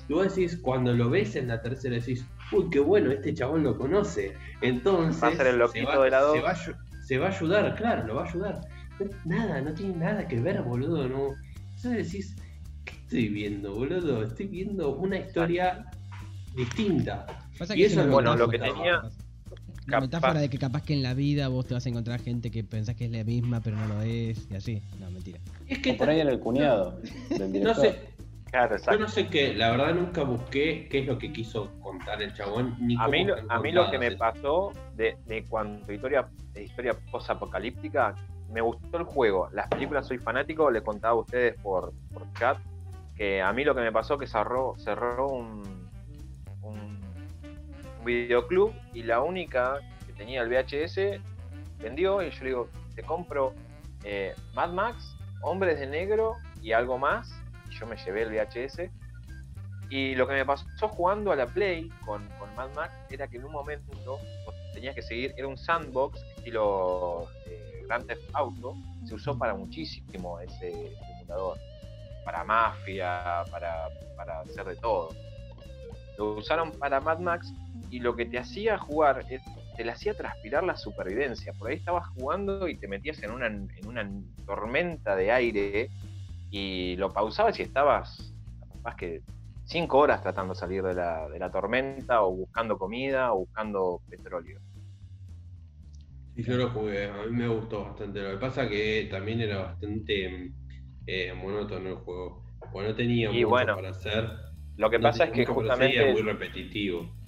Y vos decís, cuando lo ves en la tercera decís, uy, qué bueno, este chabón lo conoce. Entonces Va a ser el loquito se va, de la dos. Se va, a ayu- se va a ayudar, claro, lo va a ayudar. Nada, no tiene nada que ver, boludo, no. Entonces decís, ¿qué estoy viendo, boludo? Estoy viendo una historia distinta. Pasa Y que eso es bueno, lo que tenía-. La capaz- metáfora de que capaz que en la vida vos te vas a encontrar gente que pensás que es la misma pero no lo es y así. No, mentira. Es que O por ahí era el cuñado del no director. sé, Claro, Yo no sé qué, la verdad nunca busqué qué es lo que quiso contar el chabón, ni A mí, a mí lo que me pasó de, de cuando historia, de historia post-apocalíptica, me gustó el juego. Las películas soy fanático, les contaba a ustedes por, por chat que a mí lo que me pasó que cerró, cerró un, videoclub y la única que tenía el VHS vendió y yo le digo, te compro eh, Mad Max, Hombres de Negro y algo más. Y yo me llevé el VHS. Y lo que me pasó jugando a la Play con, con Mad Max era que en un momento tenías que seguir, era un sandbox estilo eh, Grand Theft Auto, se usó para muchísimo ese simulador, para mafia, para, para hacer de todo. Lo usaron para Mad Max y lo que te hacía jugar te le hacía transpirar la supervivencia. Por ahí estabas jugando y te metías en una, en una tormenta de aire y lo pausabas y estabas más que cinco horas tratando de salir de la, de la tormenta o buscando comida o buscando petróleo. Sí, yo lo jugué, a mí me gustó bastante. Lo que pasa que también era bastante eh, monótono el juego. O no tenía mucho para hacer. Lo que pasa es que justamente. Muy repetitivo.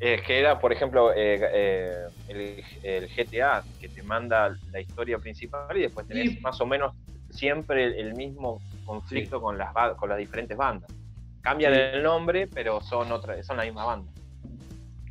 Es que era, por ejemplo, eh, eh, el, GTA, que te manda la historia principal y después tenés más o menos siempre el, mismo conflicto con, las, con las diferentes bandas. Cambian el nombre, pero son, otra, son la misma banda.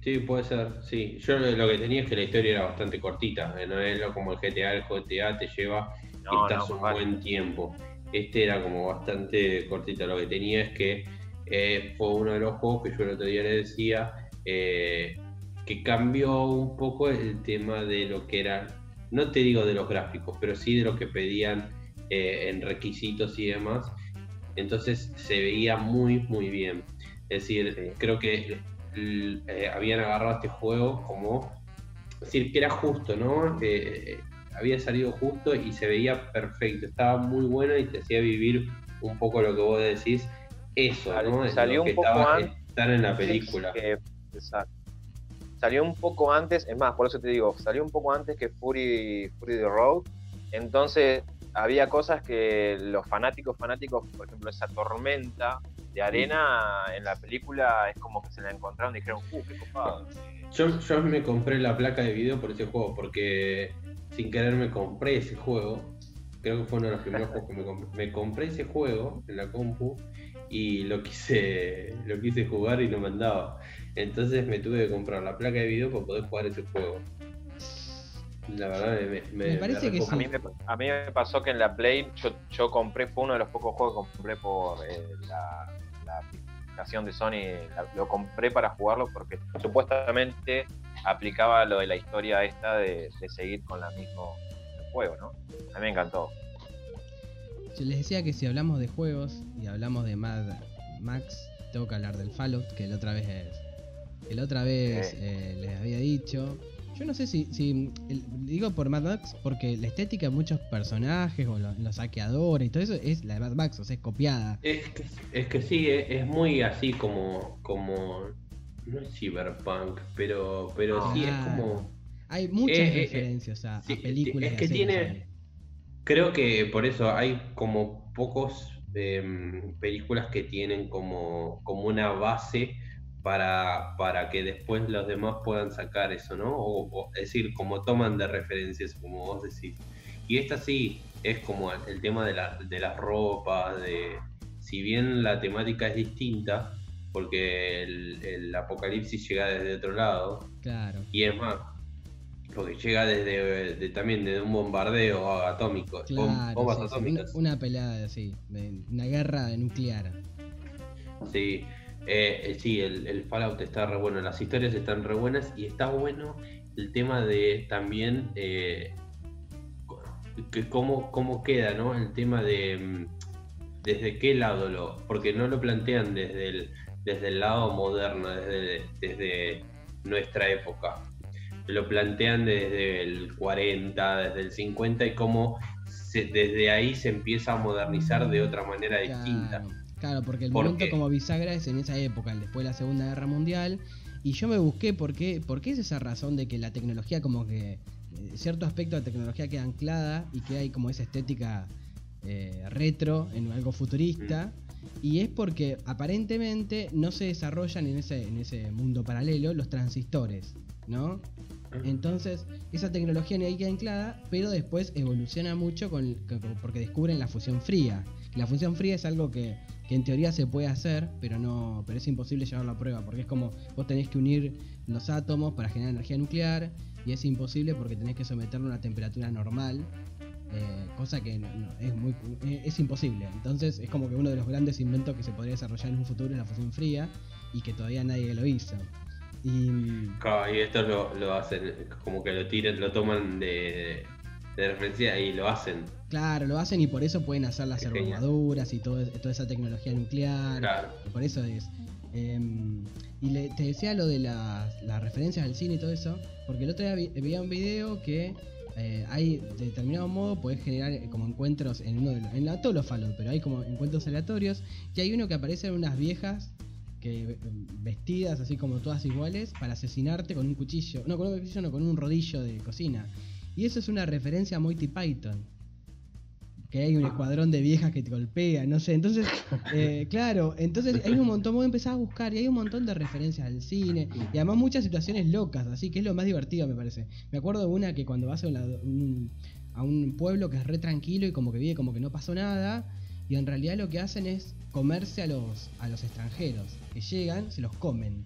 Sí, puede ser, sí. Yo lo que tenía es que la historia era bastante cortita, eh, no es como el GTA, el GTA te lleva y estás un buen tiempo. Este era como bastante cortita. Lo que tenía es que eh, fue uno de los juegos que yo el otro día le decía eh, que cambió un poco el tema de lo que era, no te digo de los gráficos, pero sí de lo que pedían en requisitos y demás. Entonces se veía muy, muy bien. Es decir, creo que eh, habían agarrado este juego como, decir, que era justo, ¿no? Eh, había salido justo y se veía perfecto, estaba muy bueno y te hacía vivir un poco lo que vos decís, eso, ¿no? Salió un poco antes. Estar en la película. Exacto. Salió un poco antes, es más, por eso te digo, salió un poco antes que Fury, Fury the Road. Entonces había cosas que los fanáticos, fanáticos, por ejemplo, esa tormenta de arena en la película es como que se la encontraron y dijeron, uh, qué copado. Yo, yo me compré la placa de video por ese juego, porque sin querer me compré ese juego. Creo que fue uno de los primeros juegos que me compré. Me compré ese juego en la compu y lo quise, lo quise jugar y no me andaba. Entonces me tuve que comprar la placa de video para poder jugar ese juego. La verdad me, parece que sí. a, mí me, pasó que en la Play yo, yo compré, fue uno de los pocos juegos que compré por eh, la, aplicación de Sony, lo compré para jugarlo porque supuestamente aplicaba lo de la historia esta de, seguir con la mismo juego, ¿no? A mí me encantó. Yo les decía que si hablamos de juegos y hablamos de Mad Max, tengo que hablar del Fallout, que la otra vez, que la otra vez eh, les había dicho. Yo no sé si, si digo por Mad Max porque la estética de muchos personajes o los, saqueadores y todo eso es la de Mad Max, o sea, es copiada. Es que, es que sí, es, muy así como, como, no es cyberpunk, pero, pero sí es como... Hay muchas eh, eh, referencias a, películas. Es que tiene, creo que por eso hay como pocos em, películas que tienen como, como una base para, para que después los demás puedan sacar eso, ¿no? O, es decir, como toman de referencias, como vos decís. Y esta sí es como el, tema de, la, de las ropas, de si bien la temática es distinta, porque el, apocalipsis llega desde otro lado. Claro. Y es más, porque llega desde también desde un bombardeo atómico, bombas atómicas. Una, una pelea así, de una guerra nuclear. Sí, eh, eh, sí, el, Fallout está re bueno, las historias están re buenas y está bueno el tema de también eh, que cómo, cómo queda, ¿no? El tema de mm, desde qué lado lo, porque no lo plantean desde el, desde el lado moderno, desde, desde nuestra época. Lo plantean desde el 40, desde el 50 y cómo desde ahí se empieza a modernizar de otra manera distinta. Porque el momento como bisagra es en esa época, después de la Segunda Guerra Mundial. Y yo me busqué por qué, por qué es esa razón de que la tecnología como que... Eh, cierto aspecto de tecnología queda anclada y que hay como esa estética eh, retro en algo futurista. Y es porque aparentemente no se desarrollan en ese, en ese mundo paralelo los transistores, ¿no? Entonces, esa tecnología ahí queda anclada, pero después evoluciona mucho con, porque descubren la fusión fría. La fusión fría es algo que, en teoría se puede hacer, pero no pero es imposible llevarlo a prueba, porque es como vos tenés que unir los átomos para generar energía nuclear, y es imposible porque tenés que someterlo a una temperatura normal, eh, cosa que es, muy, eh, es imposible. Entonces es como que uno de los grandes inventos que se podría desarrollar en un futuro es la fusión fría, y que todavía nadie lo hizo. Y, y esto lo, lo, hacen, como que lo tiran, lo toman de, de, referencia y lo hacen. Claro, lo hacen y por eso pueden hacer las armaduras y todo, toda esa tecnología nuclear. Claro. Por eso es. Em, y le, te decía lo de las, las, referencias al cine y todo eso, porque el otro día vi, veía un video que eh, hay de determinado modo puedes generar eh, como encuentros en uno de los, en la, todos los Fallout, pero hay como encuentros aleatorios y hay uno que aparecen unas viejas que vestidas así como todas iguales para asesinarte con un cuchillo, no con un cuchillo, no con un rodillo de cocina. Y eso es una referencia a Moity Python. Que hay un escuadrón de viejas que te golpean, no sé. Entonces, eh, claro, entonces hay un montón, vos empezás a buscar y hay un montón de referencias al cine y además muchas situaciones locas, así que es lo más divertido, me parece. Me acuerdo de una que cuando vas a, un, a un pueblo que es re tranquilo y como que vive como que no pasó nada, y en realidad lo que hacen es comerse a los, a los extranjeros. Que llegan, se los comen.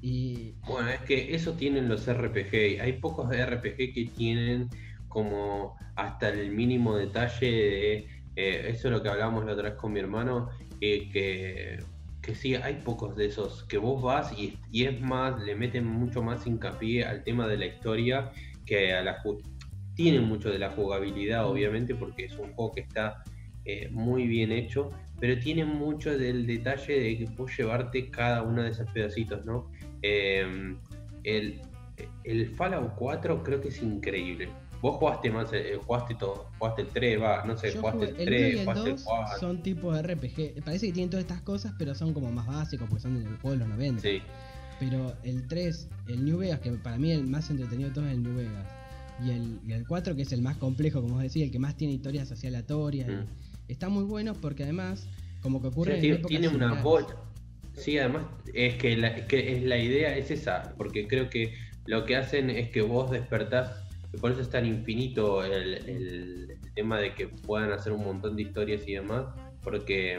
Y... Bueno, es que eso tienen los RPG. Hay pocos RPG que tienen como hasta el mínimo detalle de... Eh, eso es lo que hablábamos la otra vez con mi hermano, que, que sí, hay pocos de esos, que vos vas y, y, es más, le meten mucho más hincapié al tema de la historia que a la... Tienen mucho de la jugabilidad, obviamente, porque es un juego que está eh, muy bien hecho, pero tiene mucho del detalle de que puedes llevarte cada uno de esos pedacitos, ¿no? Em, el, el, Fallout 4 creo que es increíble. Vos jugaste más, eh, jugaste todo, jugaste el 3, va, no sé, jugaste el 3, jugaste el 4. Son tipos de RPG. Parece que tienen todas estas cosas, pero son como más básicos porque son del juego de los 90. Sí. Pero el 3, el New Vegas, que para mí el más entretenido de todos es el New Vegas. Y el, y el 4, que es el más complejo, como os decía, el que más tiene historias así aleatorias. Mm está muy bueno porque además, como que ocurre. en tiene una voz. Sí, además es que, la, es la idea es esa, porque creo que lo que hacen es que vos despertás, por eso es tan infinito el, el, tema de que puedan hacer un montón de historias y demás, porque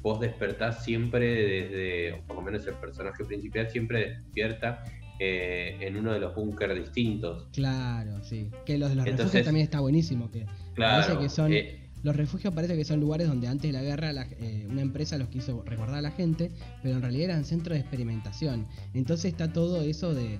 vos despertás siempre desde, o por lo menos el personaje principal siempre despierta eh, en uno de los búnkers distintos. Claro, sí. Que los de los Entonces, también está buenísimo, que claro, que son... Eh, los refugios parece que son lugares donde antes de la guerra eh, una empresa los quiso recordar a la gente, pero en realidad eran centros de experimentación. Entonces está todo eso de,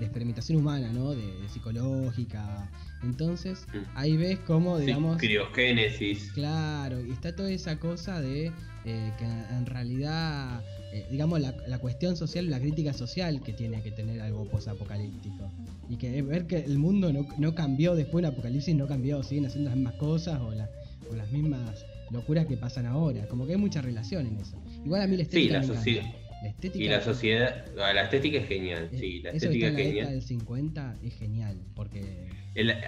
experimentación humana, ¿no? De, psicológica. Entonces mm. ahí ves cómo, digamos... criogénesis. Claro, y está toda esa cosa de eh, que en realidad, eh, digamos, la, la, cuestión social, la crítica social que tiene que tener algo posapocalíptico y que ver que el mundo no, no cambió después de un apocalipsis, no cambió, siguen haciendo las mismas cosas o, o las mismas locuras que pasan ahora. Como que hay mucha relación en eso. Igual a mí la estética. Sí, la, sociedad. y la sociedad, la estética es genial, eh, sí, la estética es genial. La década del 50 es genial, porque...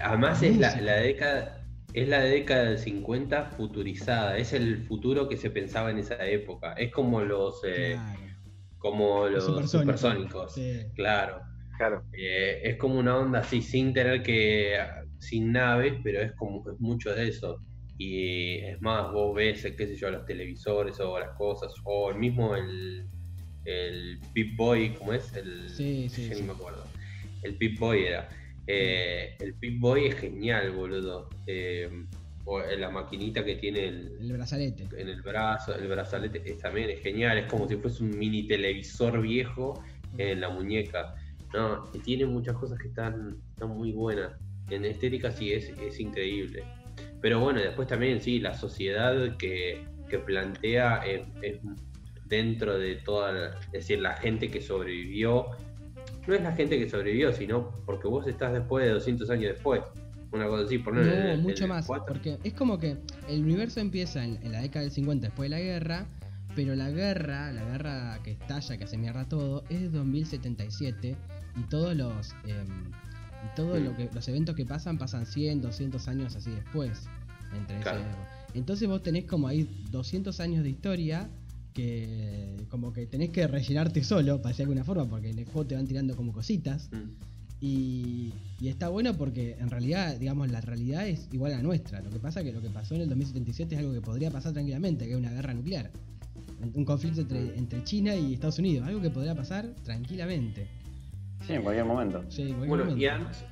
además es la, la, década... Es la década del 50 futurizada, es el futuro que se pensaba en esa época. Es como los eh, como los, supersónicos, claro. Claro. Eh, es como una onda así, sin tener que. sin naves, pero es como es mucho de eso. Y es más, vos ves, qué sé yo, los televisores o las cosas, o el mismo el, el Pip Boy, ¿cómo es? El, sí, sí. Yo me acuerdo. El Pip Boy era. Eh, el Pip Boy es genial, boludo. Eh, o la maquinita que tiene el, el, brazalete. En el brazo, el brazalete es, también es genial. Es como si fuese un mini televisor viejo en la muñeca. No, tiene muchas cosas que están, están muy buenas. En estética sí es, es increíble. Pero bueno, después también sí, la sociedad que, que plantea es, dentro de toda, es decir, la gente que sobrevivió. No es la gente que sobrevivió, sino porque vos estás después de 200 años después. Una cosa así, por no, no mucho más. Porque es como que el universo empieza en, en, la década del 50 después de la guerra, pero la guerra, la guerra que estalla, que hace mierda todo, es de 2077 y todos los em, todo lo que los eventos que pasan pasan 100, 200 años así después. Entre Entonces vos tenés como ahí 200 años de historia que como que tenés que rellenarte solo, para decir de alguna forma, porque en el juego te van tirando como cositas. Mm. Y, y está bueno porque en realidad, digamos, la realidad es igual a nuestra. Lo que pasa es que lo que pasó en el 2077 es algo que podría pasar tranquilamente, que es una guerra nuclear. Un conflicto entre, entre China y Estados Unidos. Algo que podría pasar tranquilamente. Sí, en cualquier momento. Sí, en cualquier Bueno, momento. y además,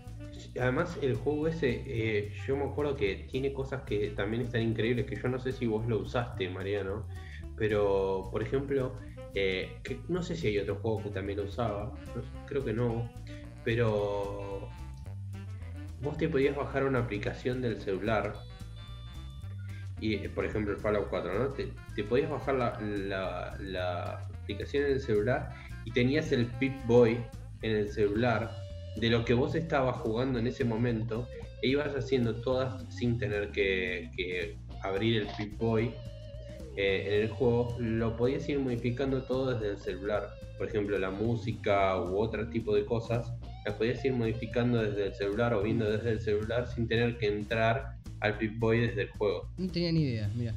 además el juego ese, eh, yo me acuerdo que tiene cosas que también están increíbles, que yo no sé si vos lo usaste, Mariano, pero por ejemplo, eh, no sé si hay otro juego que también lo usaba, creo que no, pero vos te podías bajar una aplicación del celular. Y, eh, por ejemplo, el Fallout 4, ¿no? Te, te podías bajar la, la- la aplicación en el celular y tenías el Pip-Boy en el celular de lo que vos estabas jugando en ese momento e ibas haciendo todas sin tener que, que abrir el Pip-Boy eh, en el juego, lo podías ir modificando todo desde el celular. Por ejemplo, la música u otro tipo de cosas, las podías ir modificando desde el celular o viendo desde el celular sin tener que entrar al Pip-Boy desde el juego. No tenía ni idea, mira.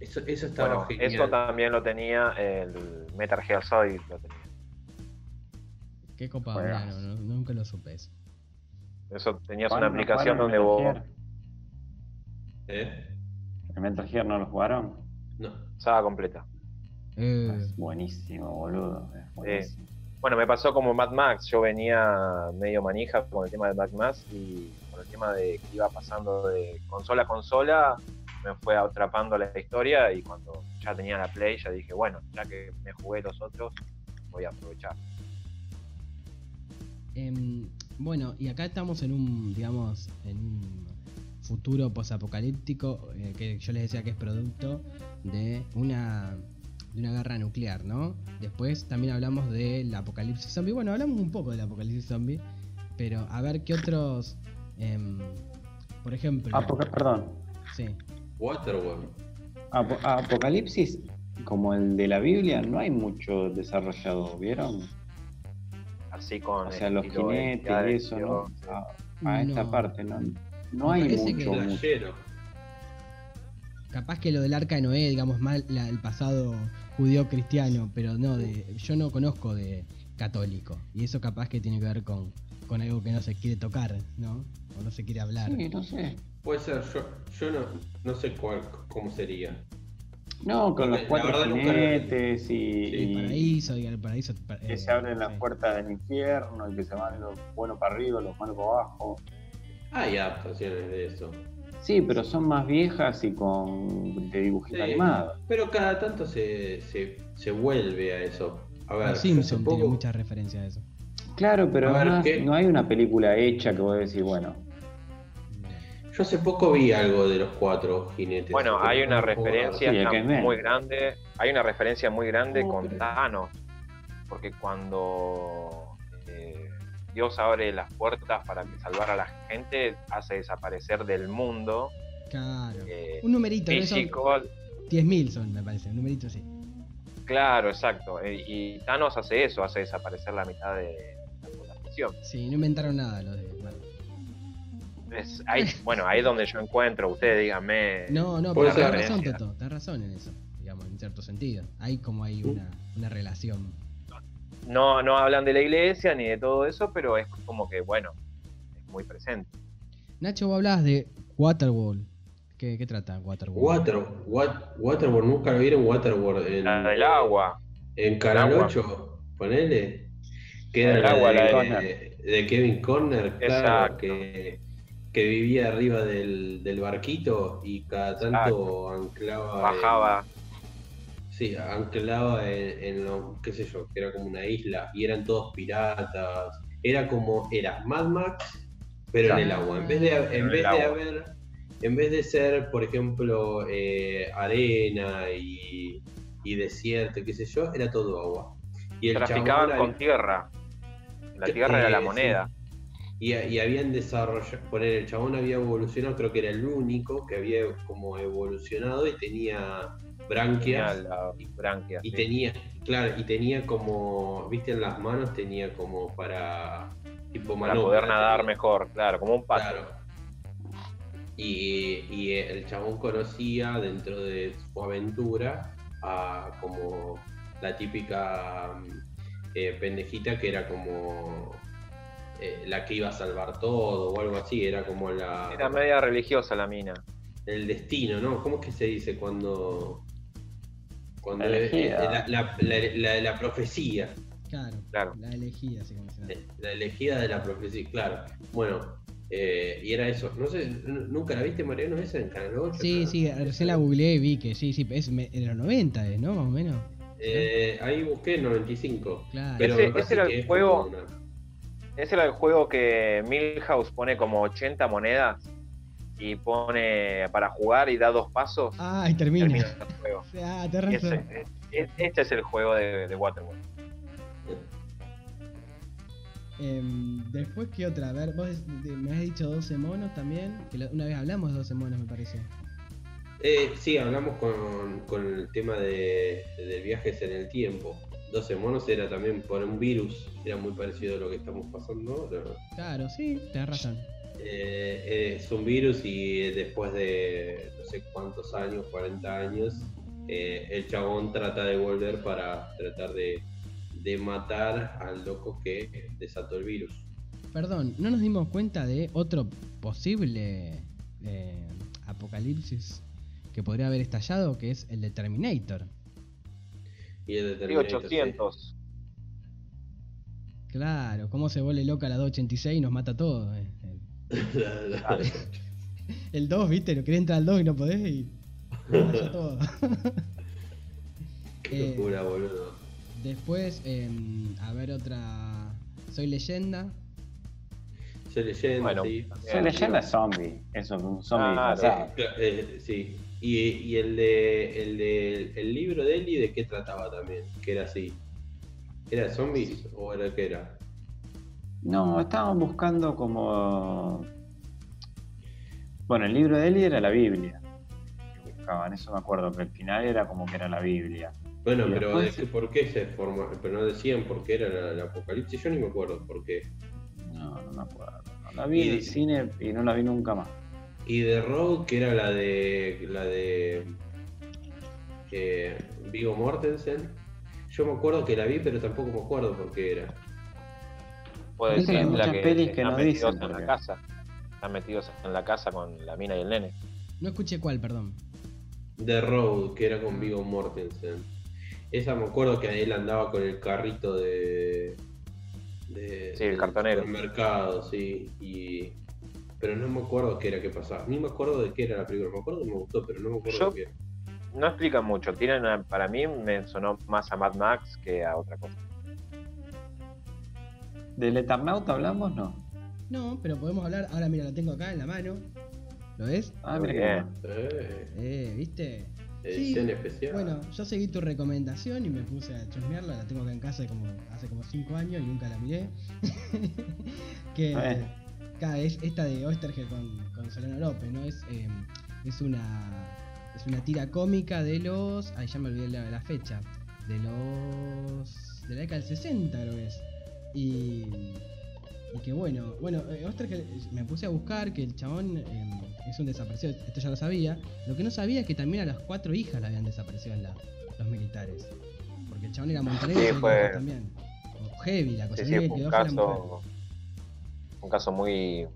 Eso, eso estaba Bueno, genial. eso también lo tenía el Metal Gear Solid, lo tenía. Qué mira, no- no- nunca lo supe eso. Eso tenías ¿Jugaron- una aplicación donde vos? ¿Eh? ¿El Metal Gear no lo jugaron? No. saga completa. Eh, Es buenísimo, boludo. Es buenísimo. Bueno, me pasó como Mad Max, yo venía medio manija con el tema de Mad Max y con el tema de que iba pasando de consola a consola, me fue atrapando la historia y cuando ya tenía la Play ya dije, bueno, ya que me jugué los otros, voy a aprovechar. Em, bueno, y acá estamos en un, digamos, en un futuro posapocalíptico eh, que yo les decía que es producto de una de una guerra nuclear, ¿no? Después también hablamos del apocalipsis zombie. Bueno, hablamos un poco del apocalipsis zombie, pero a ver qué otros, em, por ejemplo, Apoca- perdón. sí, Waterworld. Apocalipsis, como el de la Biblia, no hay mucho desarrollado, ¿vieron? Así con O sea, los jinetes y eso, ¿no? A, esta parte, ¿no? No hay parece que- mucho, mucho. Capaz que lo del arca de Noé, digamos, más la- el pasado judío cristiano, pero no, de, yo no conozco de católico. Y eso capaz que tiene que ver con, con algo que no se quiere tocar, ¿no? O no se quiere hablar. Sí, no sé. Puede ser, yo, yo no, no sé cuál, cómo sería. No, con La los cuatro nunca jinetes y, El y paraíso, diga, el paraíso. pa- que eh, se abren las sí. puertas del infierno y que se van los buenos para arriba, los malos para abajo. Hay adaptaciones de eso. Sí, pero son más viejas y con de dibujito Sí. animado. Pero cada tanto se, se, se vuelve a eso. A ver, Los hace Simpsons tiene poco- muchas referencias a eso. Claro, pero además ¿qué? no hay una película hecha que vos decís, bueno, Yo hace poco vi algo de los cuatro jinetes. Bueno, hay una referencia Sí, muy grande, hay una referencia muy grande con pero- Thanos, porque cuando Dios abre las puertas para que salvar a la gente, hace desaparecer del mundo Claro. eh, Un numerito, ¿no? Físico. 10.000 son, me parece. Un numerito sí. Claro, exacto. eh, Y Thanos hace eso, hace desaparecer la mitad de la población. Sí, no inventaron nada los de. bueno. Es, ahí, bueno, ahí es donde yo encuentro, ustedes díganme. No, no, pero tenés razón. Toto. Tenés razón en eso. Digamos, en cierto sentido. Hay como hay una, una relación. No, no hablan de la iglesia ni de todo eso, pero es como que, bueno, es muy presente. Nacho, vos hablabas de Waterworld. ¿Qué, qué trata Waterworld? Water, Wat- Waterworld, nunca lo vieron Waterworld en, La del agua. en. Canal 8, ponele. Que era agua, de, la de Kevin Conner, claro, que, que vivía arriba del, del barquito y cada tanto anclaba. Bajaba. Sí, anclaba en, en lo, qué sé yo, que era como una isla y eran todos piratas. Era como, era Mad Max, pero en el agua. En vez de, en en vez de haber, en vez de ser, por ejemplo, eh, arena y, y desierto, qué sé yo, era todo agua. Y el Traficaban con tierra. La tierra era eh, la sí. moneda. y, y habían desarrollado, poner el chabón había evolucionado, creo que era el único que había como evolucionado y tenía Tenía branquias. la branquia. Y sí. tenía, claro, y tenía como, viste, en las manos tenía como para, tipo para poder nadar tenía. mejor, claro, como un pato. Claro. Y, y el chabón conocía dentro de su aventura a como la típica eh, pendejita que era como eh, la que iba a salvar todo o algo así, era como la... Era media religiosa la mina. El destino, ¿no? ¿Cómo es que se dice cuando... Cuando La elegida. la, la- la- la profecía. Claro, Claro. la elegida, así como se llama. La elegida de la profecía, claro. Bueno, eh, y era eso. No sé, ¿nunca la viste, Mariano, esa en Canal 8? Sí, sí, recién la googleé y vi que sí, sí, es me- en los 90, ¿eh? ¿no? Más o menos. Eh, ahí busqué el 95. Claro. Pero Ese- ese era el juego- una- Ese era el juego que Milhouse pone como 80 monedas y pone para jugar y da dos pasos. Ah, y termina. termina el juego. Ah, te Y ese- razón. este es el juego de, de Waterworld. Em, después, ¿qué otra? A ver, vos me has dicho 12 monos también. Que una vez hablamos de 12 monos, me parece. Eh, sí, hablamos con, con el tema de, de viajes en el tiempo. 12 monos era también por un virus, era muy parecido a lo que estamos pasando ahora. Claro, sí, tenés razón. Eh, eh, es un virus y después de no sé cuántos años, 40 años, eh, el chabón trata de volver para tratar de, de matar al loco que desató el virus. Perdón, ¿no nos dimos cuenta de otro posible eh, apocalipsis que podría haber estallado? Que es el de Terminator. Y el de Terminator, 800. Claro, cómo se vuelve loca la 286 y nos mata a todos. eh. Sí. Ah, El 2, viste, no querés entrar al 2 y no podés y. todos. Qué Eh, locura, boludo. Después, em, a ver otra. Soy leyenda. Soy leyenda, Bueno, sí. Soy leyenda es zombie. Eso es un zombie Ah. Cla- eh, sí. Y, y el de el de el libro de Eli de qué trataba también, que era así. ¿Era zombies o era qué era? No, estaban buscando como. Bueno, el libro de Eli era la Biblia. que Buscaban, eso me acuerdo, que el final era como que era la Biblia. Bueno, Y pero después- ¿por qué se forma? Pero no decían por qué era el apocalipsis, yo ni me acuerdo por qué. No, no me acuerdo. No, La vi en el cine y no la vi nunca más. Y de Road, que era la de la de eh, Vigo Mortensen. Yo me acuerdo que la vi, pero tampoco me acuerdo por qué era. Puede hay la que pelis que están no metidos dicen en la casa. Están metidos en la casa con la mina y el nene. No escuché cuál, perdón. The Road, que era con Vigo Mortensen. Esa me acuerdo que él andaba con el carrito de. de Sí, el cartonero. del mercado, sí. Y, pero no me acuerdo qué era que pasaba. Ni me acuerdo de qué era la película. Me acuerdo que me gustó, pero no me acuerdo Yo- de qué era. No explican mucho. Tienen, para mí me sonó más a Mad Max que a otra cosa. ¿Del Eternauta hablamos? No. No, pero podemos hablar. Ahora, mira, la tengo acá en la mano. ¿Lo ves? Ah, mira. Eh, Eh, ¿viste? edición Sí, especial. Bueno, yo seguí tu recomendación y me puse a chusmearla. La tengo acá en casa como hace como 5 años y nunca la miré. que Eh. acá es esta de Oestergel con, con Solano López, ¿no? Es, eh, es una es una tira cómica de los. Ay, ya me olvidé la, la fecha. De los. de la década del 60, creo que es. Y. Y que bueno, bueno, eh, Oestergel, eh, me puse a buscar que el chabón eh, es un desaparecido, esto ya lo sabía. Lo que no sabía es que también a las cuatro hijas la habían desaparecido en la, los militares. Porque el chabón era montonero Sí, fue- también. O heavy la cosa, Sí, sí, fue un caso, un caso muy,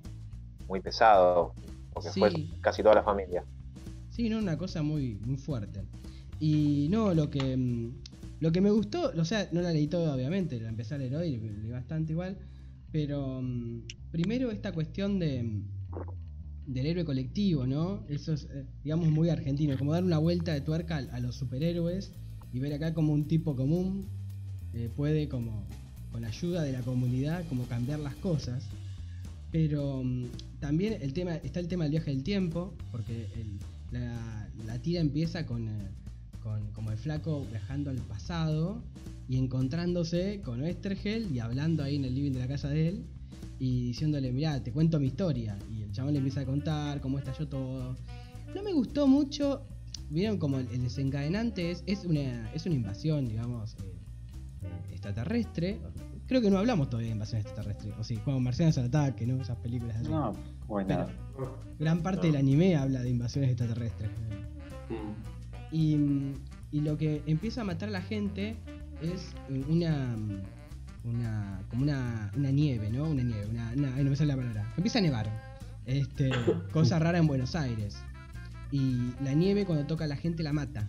muy pesado, porque fue casi toda la familia. Sí, no, una cosa muy, muy fuerte. Y no, lo que mm, lo que me gustó, o sea, no la leí toda obviamente, la empecé a leer hoy, leí bastante igual, pero mm, primero esta cuestión de mm, del héroe colectivo, ¿no? Eso es, eh, digamos, muy argentino, como dar una vuelta de tuerca a, los superhéroes y ver acá como un tipo común eh, puede como con ayuda de la comunidad como cambiar las cosas. Pero mm, también el tema, está el tema del viaje del tiempo, porque la tira empieza con, eh, con como el flaco viajando al pasado y encontrándose con Oestergel y hablando ahí en el living de la casa de él y diciéndole, mirá, te cuento mi historia. Y el chabón le empieza a contar cómo estalló todo. No me gustó mucho, vieron como el, el desencadenante es, es, una, es una invasión, digamos, eh, eh, extraterrestre. Creo que no hablamos todavía de invasión extraterrestre. O sí, jugamos Marcianos al ataque, ¿no? Esas películas así. No, bueno. Pero gran parte No. del anime habla de invasiones extraterrestres. Mm. Y, y lo que empieza a matar a la gente es una, una como una, una nieve, ¿no? Una nieve, una, una- ay, no me sale la palabra. Empieza a nevar. Este, cosa rara en Buenos Aires. Y la nieve cuando toca a la gente la mata.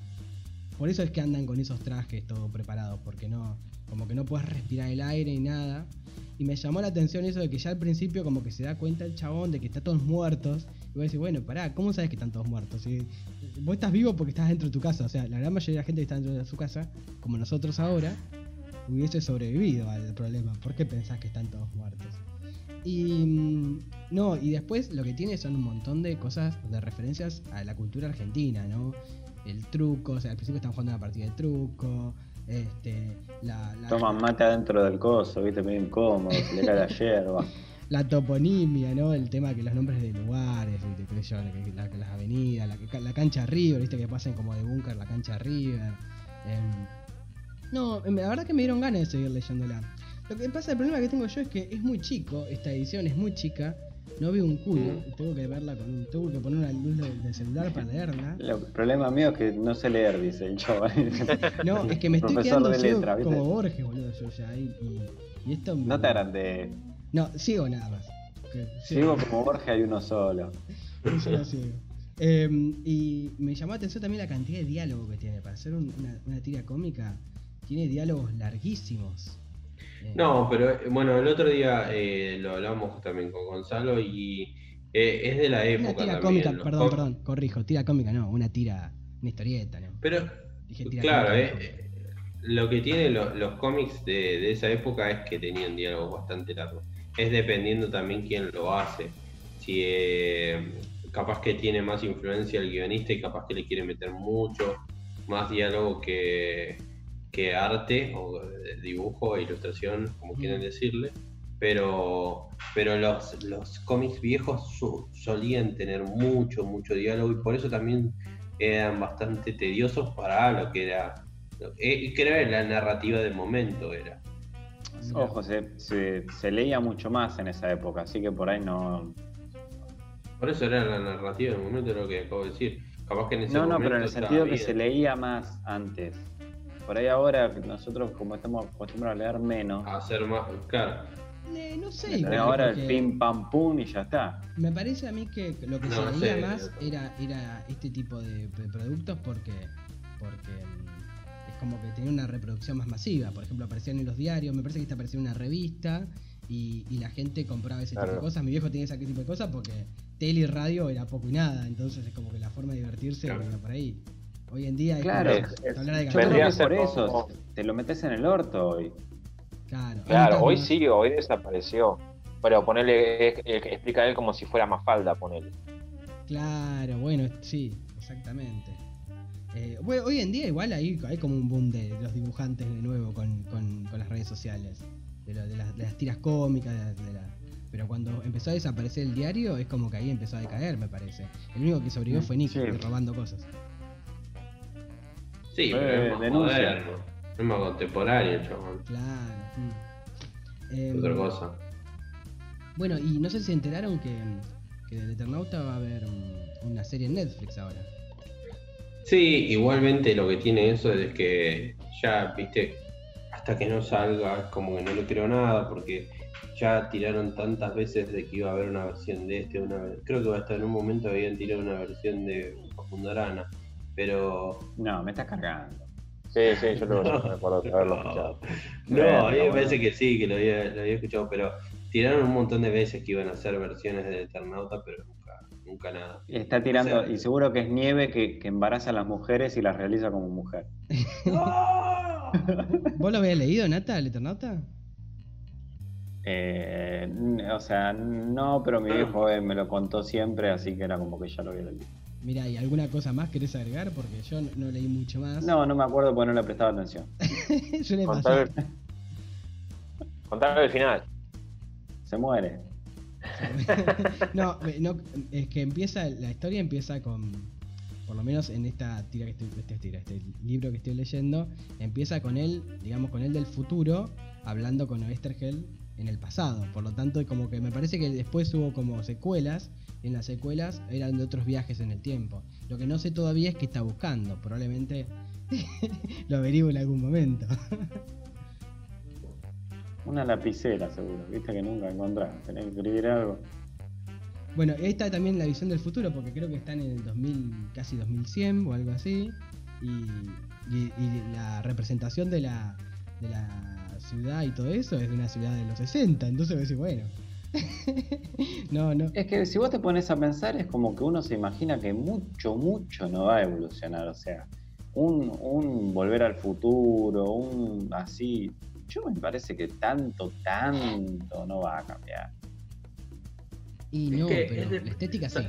Por eso es que andan con esos trajes todo preparados, porque no, como que no puedes respirar el aire y nada. Y me llamó la atención eso de que ya al principio como que se da cuenta el chabón de que están todos muertos. Y vos decís, bueno, pará, ¿cómo sabes que están todos muertos? Si vos estás vivo porque estás dentro de tu casa. O sea, la gran mayoría de la gente que está dentro de su casa, como nosotros ahora, hubiese sobrevivido al problema. ¿Por qué pensás que están todos muertos? Y mm, no, y después lo que tiene son un montón de cosas, de referencias a la cultura argentina, ¿no? El truco, o sea, al principio están jugando una partida de truco, este, la, la, Toman mate adentro del coso, viste, medio incómodo, se le cae la hierba. La toponimia, ¿no? El tema que los nombres de lugares, yo, la las avenidas, la, la cancha River, ¿viste? Que pasen como de búnker la cancha River. Em, no, em, la verdad que me dieron ganas de seguir leyéndola. Lo que pasa, el problema que tengo yo es que es muy chico, esta edición es muy chica, no veo un culo, y tengo que verla con un, tengo que poner una luz del celular para leerla. El problema mío es que no sé leer, dice el chaval. No, es que me estoy quedando de letra, como Borges, boludo, yo ya, y, y, y esto... me- No te agrandé. No, ciego nada más. Sigo como Borges, hay uno solo. Un solo ciego. Eh, y me llamó la atención también la cantidad de diálogo que tiene. Para ser un- una, una tira cómica, tiene diálogos larguísimos. Eh, No, pero eh, bueno, el otro día eh, lo hablamos también con Gonzalo y eh, es de la Una época tira también. cómica, los perdón, cómics. perdón, corrijo. Tira cómica no, una tira, una historieta, ¿no? Pero Dije tira claro, cómica, lo que tienen lo- los cómics de, de esa época es que tenían diálogos bastante largos. Es dependiendo también quién lo hace. Si eh, capaz que tiene más influencia el guionista y capaz que le quiere meter mucho más diálogo que, que arte o eh, dibujo, ilustración, como quieran decirle. Pero, pero los, los cómics viejos su- solían tener mucho, mucho diálogo y por eso también eran bastante tediosos para lo que era. eh, creo que la narrativa del momento era. Ojo, se, se, se leía mucho más en esa época, así que por ahí no. Por eso era la narrativa del momento, lo que acabo de decir. Capaz que en ese No, no, pero en el sentido que se leía más antes. Por ahí ahora, nosotros como estamos acostumbrados a leer menos, hacer más. Claro. Eh, no sé, pero igual, ahora el pim pam pum y ya está. Me parece a mí que lo que No, se leía sé. más era, era este tipo de, de productos porque, porque como que tenía una reproducción más masiva. Por ejemplo, aparecían en los diarios, me parece que esta aparecía en una revista y, y la gente compraba ese tipo de cosas. Mi viejo tenía ese tipo de cosas porque tele y radio era poco y nada. Entonces es como que la forma de divertirse Claro. venía por ahí. Hoy en día es Claro, como es- es- hablar de. Vendría a ser por eso como- te lo metes en el orto hoy. Claro, Claro, hoy sí, hoy desapareció. Pero ponerle, explica él como si fuera más falda, ponele. Claro, bueno, sí, exactamente. Eh, bueno, hoy en día igual hay, hay como un boom de los dibujantes de nuevo con, con- con las redes sociales, de, lo- de las, de las tiras cómicas, de, la- pero cuando empezó a desaparecer el diario es como que ahí empezó a decaer, me parece. El único que sobrevivió fue Nick, Sí. robando cosas. Sí, pero Eh, es más denuncia. moderno. Es más contemporáneo, chabón. Claro. mm. Es Em, otra cosa. Bueno, y no sé si se enteraron que, que del Eternauta va a haber mm, una serie en Netflix ahora. Sí, igualmente lo que tiene eso es que ya, viste, hasta que no salga, es como que no le creo nada, porque ya tiraron tantas veces de que iba a haber una versión de este, una creo que hasta en un momento habían tirado una versión de Arana, pero No, me estás cargando. Sí, sí, yo lo acuerdo de haberlo escuchado. no, Bueno, a mí me bueno. parece que sí, que lo había, lo había escuchado, pero tiraron un montón de veces que iban a hacer versiones de Eternauta, pero nunca, nada. Y está tirando, O sea- y seguro que es nieve que, que embaraza a las mujeres y las realiza como mujer. ¿Vos lo habías leído, Nata, el Eternauta? Eh, o sea, no, pero mi viejo eh, me lo contó siempre, así que era como que ya lo había leído. Mira, ¿y alguna cosa más querés agregar? Porque yo no, no leí mucho más. No, no me acuerdo porque no le prestaba atención. Contar pasar. el, contar el final. Se muere. no, no, es que empieza, la historia empieza con, por lo menos en esta tira que estoy, este, tira, este libro que estoy leyendo, empieza con él, digamos, con él del futuro, hablando con Oestergel en el pasado. Por lo tanto, como que me parece que después hubo como secuelas, y en las secuelas eran de otros viajes en el tiempo. Lo que no sé todavía es qué está buscando, probablemente lo averiguo en algún momento. Una lapicera, seguro. Viste que nunca encontrás. Tenés que escribir algo. Bueno, está también la visión del futuro, porque creo que están en el 2000, casi 2100 o algo así. Y, y- y la representación de la, de la ciudad y todo eso es de una ciudad de los 60. Entonces decís, bueno. no, no. Es que si vos te pones a pensar, es como que uno se imagina que mucho, mucho no va a evolucionar. O sea, un, un volver al futuro, un así. Yo me parece que tanto, tanto no va a cambiar. Y Es no, que pero es de- la estética sí.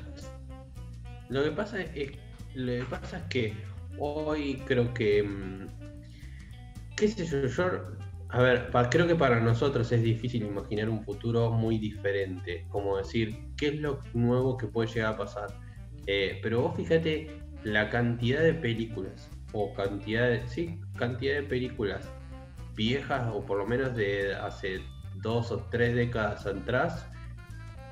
Lo que pasa es, lo que pasa es que hoy creo que mm, qué sé yo, yo a ver, pa- creo que para nosotros es difícil imaginar un futuro muy diferente, como decir qué es lo nuevo que puede llegar a pasar. Eh, pero vos fíjate la cantidad de películas o cantidad de, sí, cantidad de películas viejas o por lo menos de hace dos o tres décadas atrás,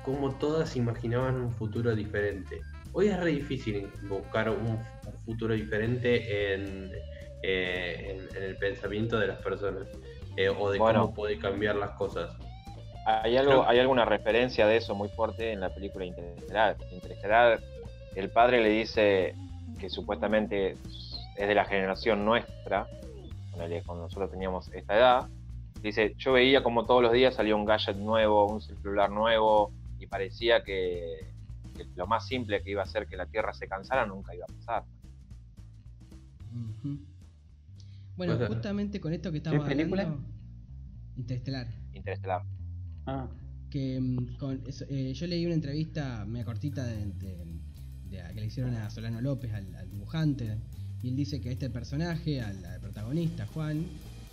como todas imaginaban un futuro diferente. Hoy es re difícil buscar un, futuro diferente en, eh, en- en el pensamiento de las personas eh, o de Bueno. cómo puede cambiar las cosas. Hay algo, Creo- hay alguna referencia de eso muy fuerte en la película Interestelar. Interestelar, el padre le dice que supuestamente es de la generación nuestra, cuando nosotros teníamos esta edad. Dice, yo veía como todos los días salía un gadget nuevo, un celular nuevo, y parecía que, que lo más simple que iba a hacer que la Tierra se cansara nunca iba a pasar. Bueno, justamente con esto que estamos película? hablando. Interestelar. Interestelar. Ah, que mm, con eso- eh, yo leí una entrevista media cortita de, de- de- que le hicieron a Solano López, al, al dibujante, y él dice que este personaje, al, al protagonista, Juan,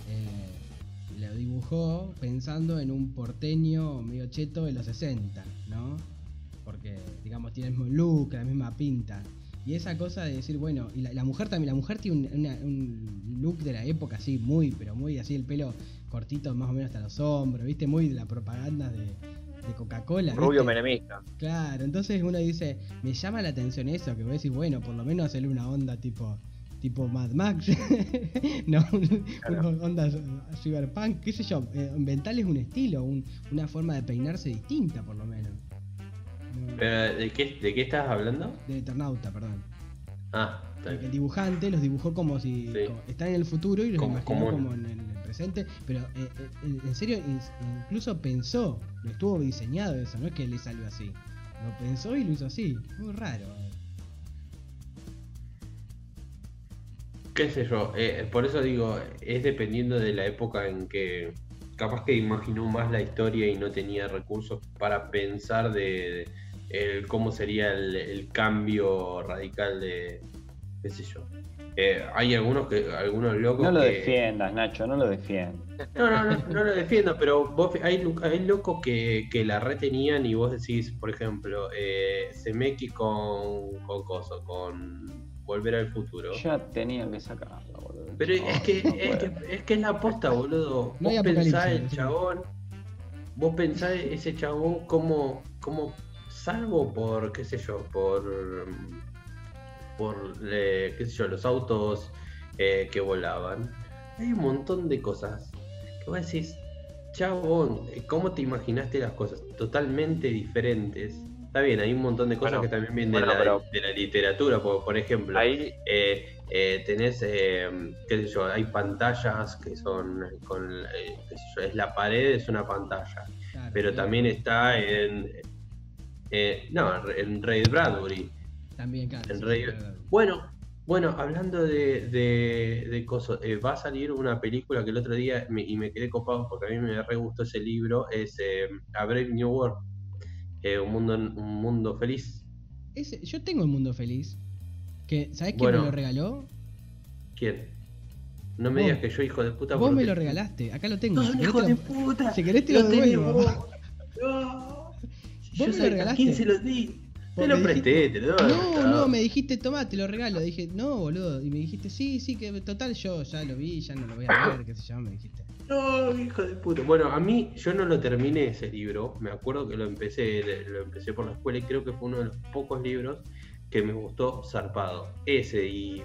eh, lo dibujó pensando en un porteño medio cheto de los 60, ¿no? Porque, digamos, tiene el mismo look, la misma pinta. Y esa cosa de decir, bueno, y la, la mujer también, la mujer tiene un, una- un look de la época así, muy, pero muy así, el pelo cortito más o menos hasta los hombros, ¿viste? Muy de la propaganda de, de Coca-Cola. Rubio menemista. Claro, entonces uno dice, me llama la atención eso, que vos decís, bueno, por lo menos hacerle una onda tipo tipo Mad Max, no, Claro. una onda cyberpunk, qué sé yo, eh, inventarles un estilo, un- una forma de peinarse distinta por lo menos. No, Pero, ¿de, qué, ¿De qué estás hablando? de Eternauta, perdón. Ah, El, dibujante los dibujó como si Sí. como- están en el futuro y los Como- imaginó como- como en el, en el presente, pero eh, eh, en, serio incluso pensó, lo estuvo diseñado eso, no es que le salió así. Lo pensó y lo hizo así, muy raro. Qué sé yo, eh, por eso digo, es dependiendo de la época en que capaz que imaginó más la historia y no tenía recursos para pensar de, de el cómo sería el, el cambio radical de, qué sé yo. Eh, hay algunos que algunos locos no lo que- defiendas, Nacho, no lo defiendas. no, no, no, no lo defiendo, pero vos, hay, hay locos que, que la retenían y vos decís, por ejemplo, eh, Zemeki con, con Coso, con Volver al Futuro. Ya tenía que sacarlo, boludo. Pero es que, No es que es que es la posta, boludo. No Vos pensás el chabón, vos pensás ese chabón como, como salvo por, qué sé yo, por, por, eh, qué sé yo, los autos eh, que volaban. Hay un montón de cosas que vos decís, chabón, ¿cómo te imaginaste las cosas? Totalmente diferentes. Está bien, hay un montón de cosas Bueno, que también vienen bueno, de, la, pero- de la literatura, por, por ejemplo. Ahí, Eh, eh, tenés, eh, qué sé yo, hay pantallas que son, con, eh, qué sé yo, es la pared, es una pantalla. Claro, Pero claro. también está en, eh, no, en Ray Bradbury. También, claro. en sí, claro. Bueno, bueno, hablando de, de, de cosas, eh, va a salir una película que el otro día, me- y me quedé copado porque a mí me re gustó ese libro, es eh, A Brave New World, eh, un, mundo, un mundo feliz. Ese- yo tengo el mundo feliz. Que, ¿Sabés quién Bueno, me lo regaló? ¿Quién? No me Vos. digas que yo, hijo de puta. Vos me lo regalaste, acá lo tengo. ¡No, si hijo te de lo- puta! si querés te lo devuelvo. tengo. No. Yo me lo regalaste. quién se lo di. Vos Te lo presté, te lo doy. No, no, me dijiste, tomá, te lo regalo. Dije, no, boludo. Y me dijiste, sí, sí, que total yo ya lo vi, ya no lo voy a ver, qué sé yo, me dijiste. No, hijo de puta. Bueno, a mí, yo no lo terminé ese libro. Me acuerdo que lo empecé, lo empecé por la escuela y creo que fue uno de los pocos libros que me gustó zarpado. Ese y,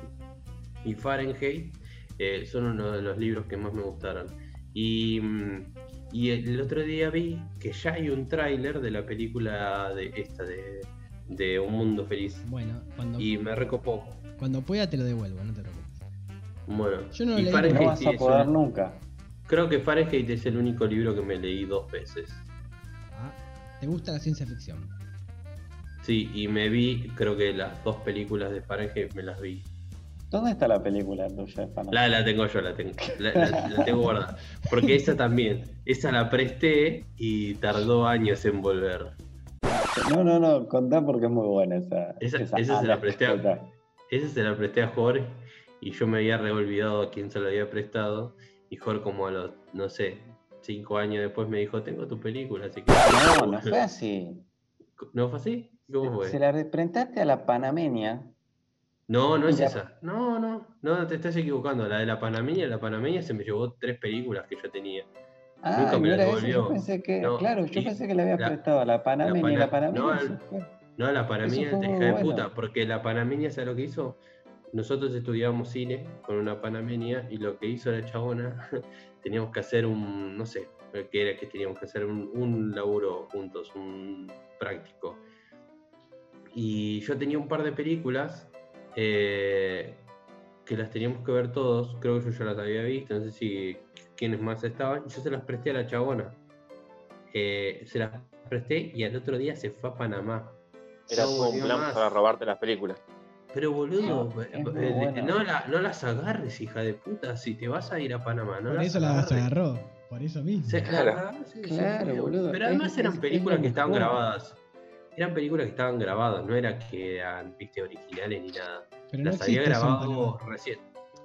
y Fahrenheit eh, son uno de los libros que más me gustaron. Y, Y el otro día vi que ya hay un tráiler de la película de esta de, de Un Mundo Feliz. Bueno, cuando, Y me recopó. cuando pueda te lo devuelvo, no te preocupes. Bueno, Yo no lo y leí, Fahrenheit No vas a poder un- nunca. Creo que Fahrenheit es el único libro que me leí dos veces. Ah, ¿Te gusta la ciencia ficción? Sí, y me vi, creo que las dos películas de Fahrenheit me las vi. ¿Dónde está la película tuya de Panamá? La, la tengo yo, la tengo, la, la- la tengo guardada. Porque esa también, esa la presté y tardó años en volver. No, no, no, contá porque es muy buena esa. Esa- esa se la presté a-. Esa se la presté a Jorge y yo me había re olvidado a quién se la había prestado. Y Jorge como a los, no sé, cinco años después me dijo, tengo tu película, así que... No, no fue así. ¿No fue así? ¿Cómo fue? Se la prestaste a la panameña. No, no es esa. No, no, no, te estás equivocando. La de la Panameña, la Panameña se me llevó tres películas que yo tenía. Ah, Nunca me no la devolvió. Yo pensé que, No, claro, yo y pensé que le había la- prestado a la panameña y la Pana- panameña. no, el-. No, la Panameña es hija de bueno. puta, porque la Panameña, ¿sabes lo que hizo? Nosotros estudiábamos cine con una Panameña y lo que hizo la chabona, teníamos que hacer un, no sé, qué era que teníamos que hacer un, un laburo juntos, un práctico. Y yo tenía un par de películas eh, que las teníamos que ver todos, creo que yo ya las había visto, no sé si quiénes más estaban, yo se las presté a la chabona. Eh, se las presté y al otro día se fue a Panamá. Era No un plan más. para robarte las películas. Pero boludo, No, eh, eh, buena. no, la- no las agarres, hija de puta, si te vas a ir a Panamá, no por las eso la agarres. se agarró, por eso mismo. Se- Claro. la- sí, sí, Claro, sí. boludo, Pero además es- eran es películas que estaban mejor. grabadas. Eran películas que estaban grabadas, no era que eran, viste, originales ni nada. Pero no las había en grabado recién.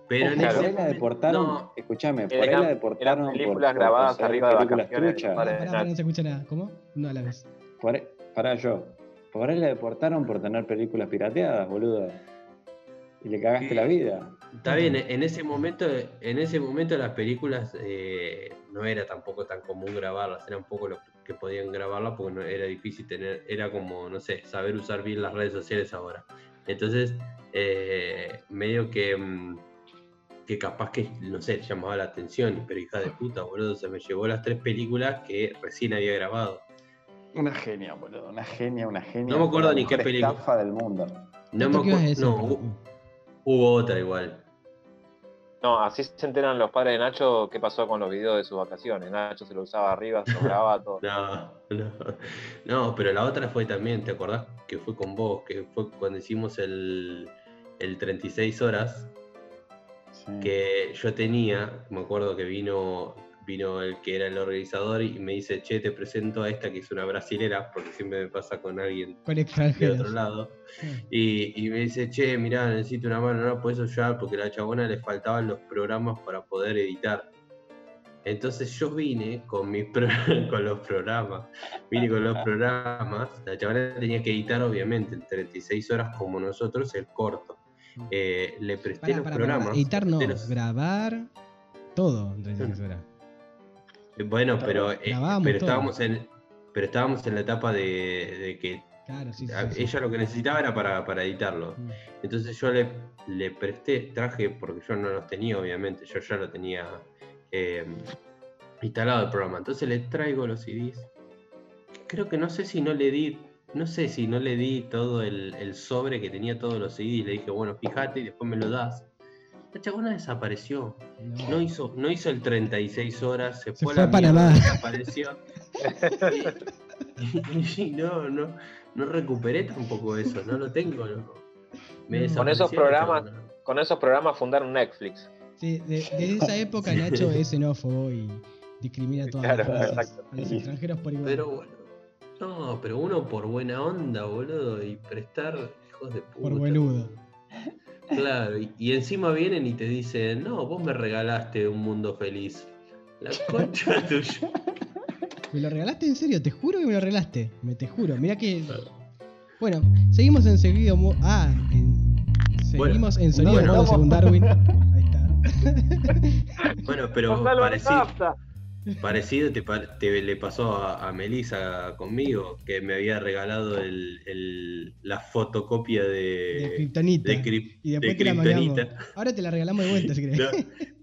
Pero en Ojo, Claro. por ese ahí la deportaron, no, escúchame, por ahí la deportaron por- películas por grabadas arriba de vacaciones. Pará, no se escucha nada. ¿Cómo? No a la vez. Por Pará yo. Por ahí la deportaron por tener películas pirateadas, boludo. Y le cagaste Sí. la vida. Está bien, en ese momento, en ese momento las películas eh, no era tampoco tan común grabarlas, eran poco los que podían grabarlas porque no, era difícil tener, era como, no sé, saber usar bien las redes sociales ahora. Entonces, eh, medio que, mm, que capaz que, no sé, llamaba la atención, pero hija de puta, boludo, se me llevó las tres películas que recién había grabado. Una genia, boludo. Una genia, una genia. No me acuerdo ni qué película. estafa del mundo. No ¿Esto me acuerdo, no, hubo otra igual. No, así se enteran los padres de Nacho qué pasó con los videos de sus vacaciones. Nacho se lo usaba arriba, se lo grababa todo. No, no, no, pero la otra fue también, ¿te acordás? Que fue con vos, que fue cuando hicimos el, el 36 horas, Sí. que yo tenía, me acuerdo que vino, vino el que era el organizador y me dice, che, te presento a esta que es una brasilera, porque siempre me pasa con alguien Con de otro lado. Y, y me dice, che, mirá, necesito una mano, no puedes ayudar porque a la chabona le faltaban los programas para poder editar. Entonces yo vine con mis pro- con los programas, vine con los programas, la chabona tenía que editar obviamente en 36 horas como nosotros el corto. Eh, le presté los programas. Editar no, los- grabar todo en 36 horas. Bueno, pero, eh, pero estábamos en pero estábamos en la etapa de, de que Claro, sí, sí. a- sí, sí. ella lo que necesitaba era para, para editarlo. Mm. Entonces yo le, le presté, traje, porque yo no los tenía, obviamente, yo ya lo tenía eh, instalado el programa. Entonces le traigo los CDs. Creo que no sé si no le di, no sé si no le di todo el, el sobre que tenía todos los CDs. Le dije, bueno, fíjate y después me lo das. La chabona desapareció. No. No hizo, no hizo el 36 horas, se, Se fue, fue a la mierda, Panamá. desapareció. y, y no, no, no recuperé tampoco eso, no lo tengo. no. Me Con esos programas- chabona. Con esos programas fundaron Netflix. Sí, de- desde esa época Nacho es xenófobo y discrimina a todas Claro, las razas, exacto. a los extranjeros por igual. Pero bueno, no, pero uno por buena onda, boludo, y prestar hijos de puta. por boludo. Claro, y, y encima vienen y te dicen, no, vos me regalaste un mundo feliz. La concha tuya. ¿Me lo regalaste en serio? Te juro que me lo regalaste. Me te juro. Mirá que. Bueno, seguimos en seguido. mo- Ah, en- seguimos en sonido bueno. modo según Darwin. Ahí está. Bueno, pero Gonzalo parecido. Parecido te, te le pasó a, a Melissa conmigo, que me había regalado el, el- la fotocopia De de, Kryptonita. de, y después de te la mandamos. Kryptonita. Ahora te la regalamos de vuelta si.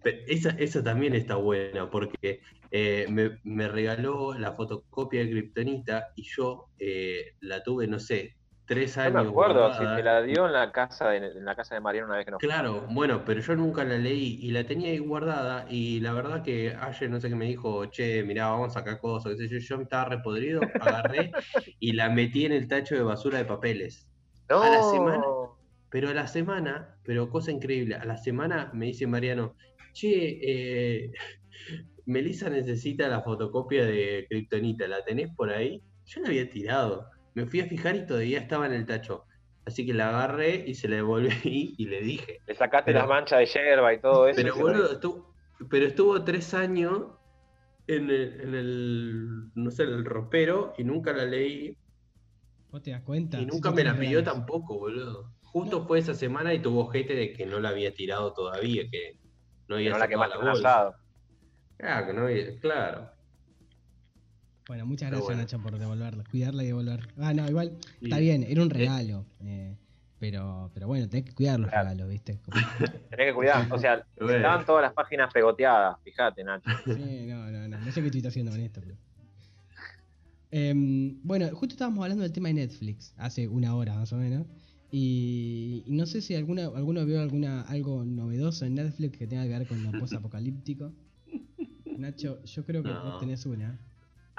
No, Esa, esa también está buena porque eh, me, me regaló la fotocopia de Kryptonita y yo eh, la tuve, no sé, tres No años. me acuerdo si te la dio en la casa de, en la casa de Mariano una vez que nos Claro, bueno, pero yo nunca la leí y la tenía ahí guardada y la verdad que ayer no sé qué me dijo, che, mirá, vamos a sacar cosas, qué sé yo, yo me estaba repodrido, agarré y la metí en el tacho de basura de papeles. No, A la semana. Pero a la semana, pero cosa increíble, a la semana me dice Mariano, che, eh, Melissa necesita la fotocopia de Kryptonita, ¿la tenés por ahí? Yo la había tirado, me fui a fijar y todavía estaba en el tacho. Así que la agarré y se la devolví y le dije. le sacaste Pero- las manchas de yerba y todo eso. Pero boludo, estuvo, pero estuvo tres años en el, en el, no sé, en el ropero y nunca la leí ¿Vos te das cuenta? y nunca me la pidió tampoco, boludo. Justo No. fue esa semana y tuvo gente de que no la había tirado todavía, que no que había no la la bolsa. Claro, que no había, claro. Bueno, muchas Pero gracias bueno. Nacho por devolverla, cuidarla y devolver. Ah, no, igual está bien, era un regalo. eh, pero, pero bueno, tenés que cuidar los Claro. regalos, ¿viste? Como- Tenés que cuidar. O sea, Bueno. estaban todas las páginas pegoteadas. Fíjate, Nacho. Sí, no, no, no. No sé qué estoy haciendo con esto, pero. Em, bueno, justo estábamos hablando del tema de Netflix hace una hora más o menos. Y, y no sé si alguna, alguno vio alguna algo novedoso en Netflix que tenga que ver con lo post-apocalíptico. Nacho, yo creo que No. vos tenés una.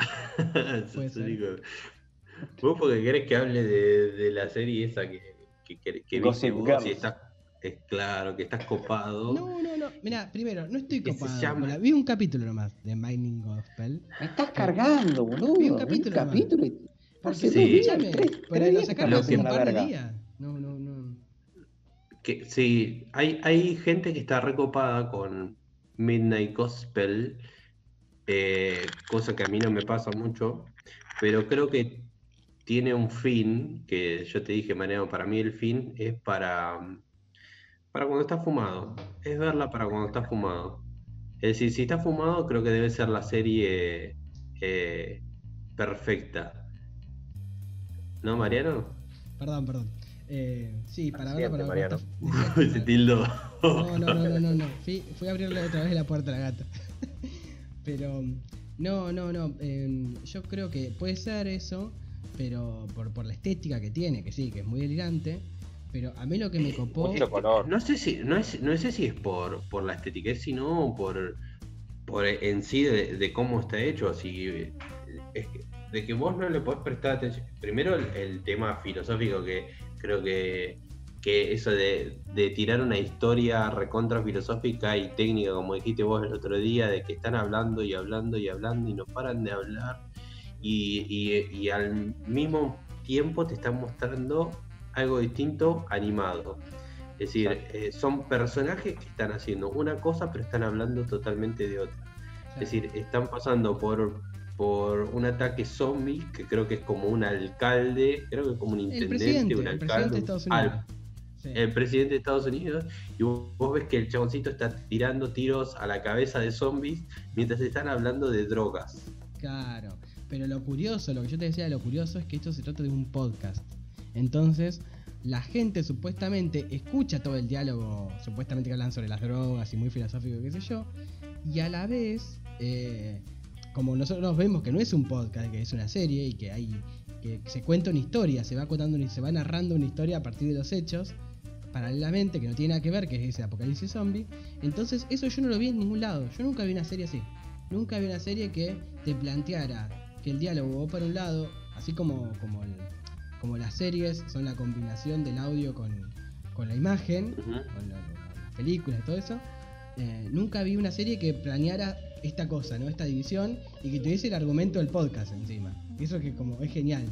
Vos porque querés que hable de, de la serie esa que, que, que, que Gossip viste vos y Girls. estás, es claro, que estás copado. No, no, no. Mirá, primero, no estoy copado. llama- Mirá, Vi un capítulo nomás de Mining Gospel. Me estás cargando, boludo. Vi un Un capítulo capítulo. nomás. y- Porque Sí. Tres- lo sacaron Lo hace que- un par de verga. días. No, no, no. Que, sí, hay, hay gente que está recopada con Midnight Gospel, eh, cosa que a mí no me pasa mucho, pero creo que tiene un fin, que yo te dije, Maneo, para mí el fin es para, para cuando estás fumado, es verla para cuando estás fumado. Es decir, si estás fumado, creo que debe ser la serie eh, perfecta. ¿No, Mariano? Perdón, perdón. Eh, sí, para verla para Mariano. decía- Se tildó. No, no, no, no, no, no. Fui, fui a abrirle otra vez la puerta a la gata. Pero no, no, no. eh, yo creo que puede ser eso, pero por, por la estética que tiene, que sí, que es muy delirante. Pero a mí lo que me copó. No sé si, no es, no sé si es por, por la estética, es sino por, por en sí de, de cómo está hecho. Así, es que- de que vos no le podés prestar atención. Primero el, el tema filosófico, que creo que, que eso de, de tirar una historia recontra filosófica y técnica, como dijiste vos el otro día, de que están hablando y hablando y hablando y no paran de hablar. Y, y- y al mismo tiempo te están mostrando algo distinto animado. Es decir, eh, son personajes que están haciendo una cosa pero están hablando totalmente de otra. Es decir, están pasando por, por un ataque zombie, que creo que es como un alcalde, creo que es como un el intendente, presidente, un alcalde. al-. Sí. el presidente de Estados Unidos, y vos, vos ves que el chaboncito está tirando tiros a la cabeza de zombies mientras están hablando de drogas. Claro, pero lo curioso, lo que yo te decía de lo curioso es que esto se trata de un podcast. Entonces, la gente supuestamente escucha todo el diálogo, supuestamente que hablan sobre las drogas y muy filosófico, qué sé yo, y a la vez, eh, como nosotros vemos que no es un podcast, que es una serie y que hay que se cuenta una historia, se va contando, se va narrando una historia a partir de los hechos, paralelamente, que no tiene nada que ver, que es ese apocalipsis zombie. Entonces, eso yo no lo vi en ningún lado. Yo nunca vi una serie así. Nunca vi una serie que te planteara que el diálogo va para un lado, así como, como, el- como las series son la combinación del audio con, con la imagen, con la- con las películas y todo eso. eh, nunca vi una serie que planeara esta cosa, ¿no? Esta división y que tuviese el argumento del podcast encima. Eso que como es genial.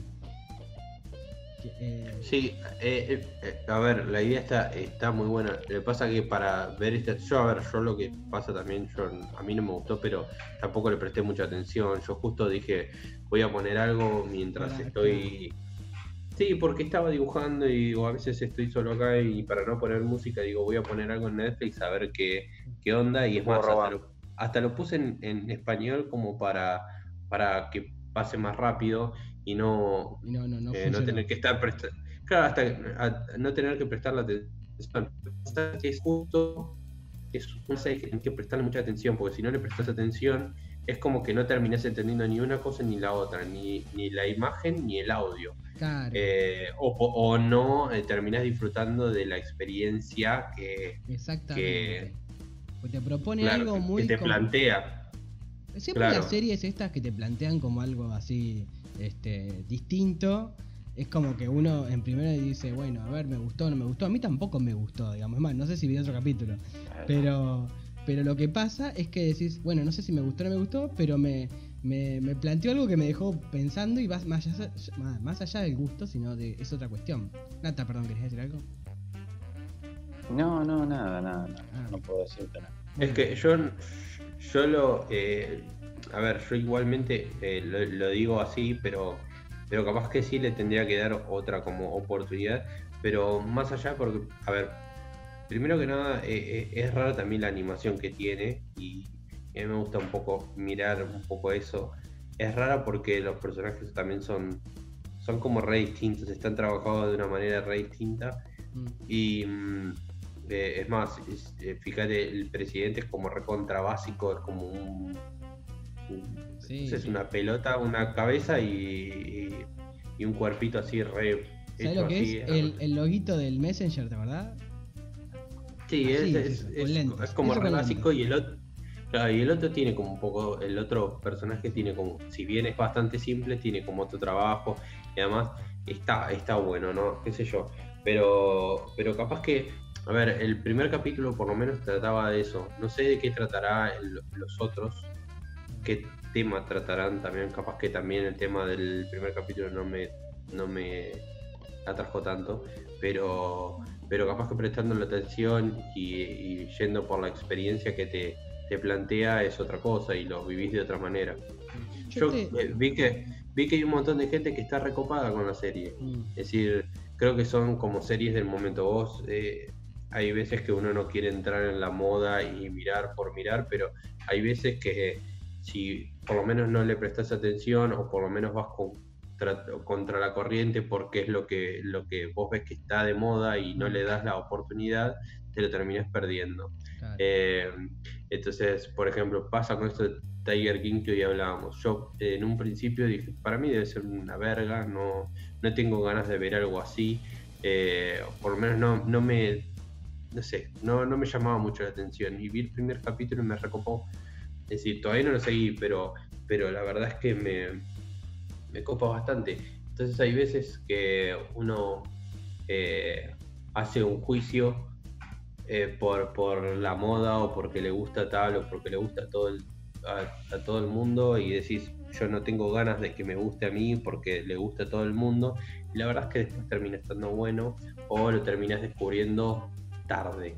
Eh, Sí, eh, eh, a ver, la idea está, está muy buena. Lo que pasa que para ver esta, yo a ver, yo lo que pasa también, yo a mí no me gustó, pero tampoco le presté mucha atención. Yo justo dije, voy a poner algo mientras estoy. Sí, porque estaba dibujando y digo, a veces estoy solo acá y para no poner música digo, voy a poner algo en Netflix a ver qué, qué onda. Y es más, hasta lo, hasta lo puse en, en español como para, para que pase más rápido y no, y no, no, no, eh, no tener que estar presta- claro hasta a- no tener que prestar la atención que es justo es una que tienes que prestarle mucha atención, porque si no le prestas atención, es como que no terminas entendiendo ni una cosa ni la otra, ni, ni la imagen ni el audio. Claro. Eh, o, o no eh, terminas disfrutando de la experiencia que, Exactamente. Pues te propone claro, algo que- muy. que te como- plantea. Siempre claro. las series estas que te plantean como algo así este, distinto, es como que uno en primera dice, bueno, a ver, me gustó o no me gustó. A mí tampoco me gustó, digamos. Es más, no sé si vi otro capítulo. Pero, pero lo que pasa es que decís, bueno, no sé si me gustó o no me gustó, pero me, me, me planteó algo que me dejó pensando y vas más allá, más- más allá del gusto, sino de es otra cuestión. Nata, perdón, ¿querías decir algo? No, no, nada, nada, nada. Ah. No puedo decirte nada. Es que yo, yo lo. eh, a ver, yo igualmente eh, lo, lo digo así, pero, pero capaz que sí le tendría que dar otra como oportunidad. Pero más allá, porque, a ver, primero que nada, eh, eh, es rara también la animación que tiene y, y a mí me gusta un poco mirar un poco eso. Es rara porque los personajes también son, son como re distintos, están trabajados de una manera re distinta. Mm. Y mm, eh, es más, es- fíjate, el presidente es como recontra básico, es como un. Sí, una pelota, una cabeza y, y un cuerpito así re. ¿Sabes lo que así, es? El, el loguito del Messenger, ¿te verdad? Sí, es, así, es- eso, es- como re básico y el otro. claro, y el otro tiene como un poco, el otro personaje tiene como, si bien es bastante simple, tiene como otro trabajo y además está, está bueno, ¿no? Qué sé yo. Pero, pero capaz que, a ver, el primer capítulo por lo menos trataba de eso. No sé de qué tratará el- los otros, qué tema tratarán también. Capaz que también el tema del primer capítulo no me, no me atrajo tanto, pero, pero capaz que prestando la atención y, y yendo por la experiencia que te, te plantea es otra cosa y lo vivís de otra manera. Yo te- eh, vi que vi que hay un montón de gente que está recopada con la serie. Mm. Es decir, creo que son como series del momento. Vos, eh, hay veces que uno no quiere entrar en la moda y mirar por mirar, pero hay veces que si por lo menos no le prestas atención o por lo menos vas contra, contra la corriente porque es lo que, lo que vos ves que está de moda y no le das la oportunidad, te lo terminas perdiendo. Claro. Eh, entonces, por ejemplo, pasa con esto de Tiger King que hoy hablábamos. Yo eh, en un principio dije, para mí debe ser una verga, no, no tengo ganas de ver algo así. eh, por lo menos no, no me, no sé, no, no me llamaba mucho la atención. Y vi el primer capítulo y me recopó. Es decir, todavía no lo seguí, pero, pero la verdad es que me, me copa bastante. Entonces hay veces que uno eh, hace un juicio eh, por, por la moda o porque le gusta tal o porque le gusta todo el, a, a todo el mundo y decís yo no tengo ganas de que me guste a mí porque le gusta a todo el mundo y la verdad es que después termina estando bueno o lo terminas descubriendo tarde.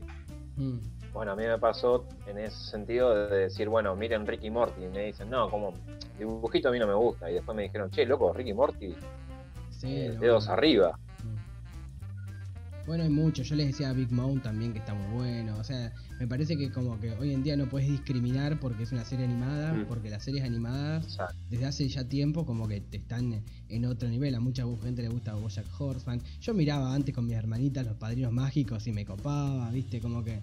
Mm. Bueno, a mí me pasó en ese sentido de decir, bueno, miren Ricky Morty. Y me dicen, no, como dibujito a mí no me gusta. Y después me dijeron, che, loco, Ricky Morty, Sí, eh, dedos arriba. Bueno, hay mucho. Yo les decía a Big Mount también que está muy bueno. O sea, me parece que como que hoy en día no puedes discriminar porque es una serie animada, Mm. porque las series animadas Exacto. desde hace ya tiempo como que te están en otro nivel. A mucha gente le gusta Bojack Horseman. Yo miraba antes con mis hermanitas Los Padrinos Mágicos y me copaba, ¿viste? Como que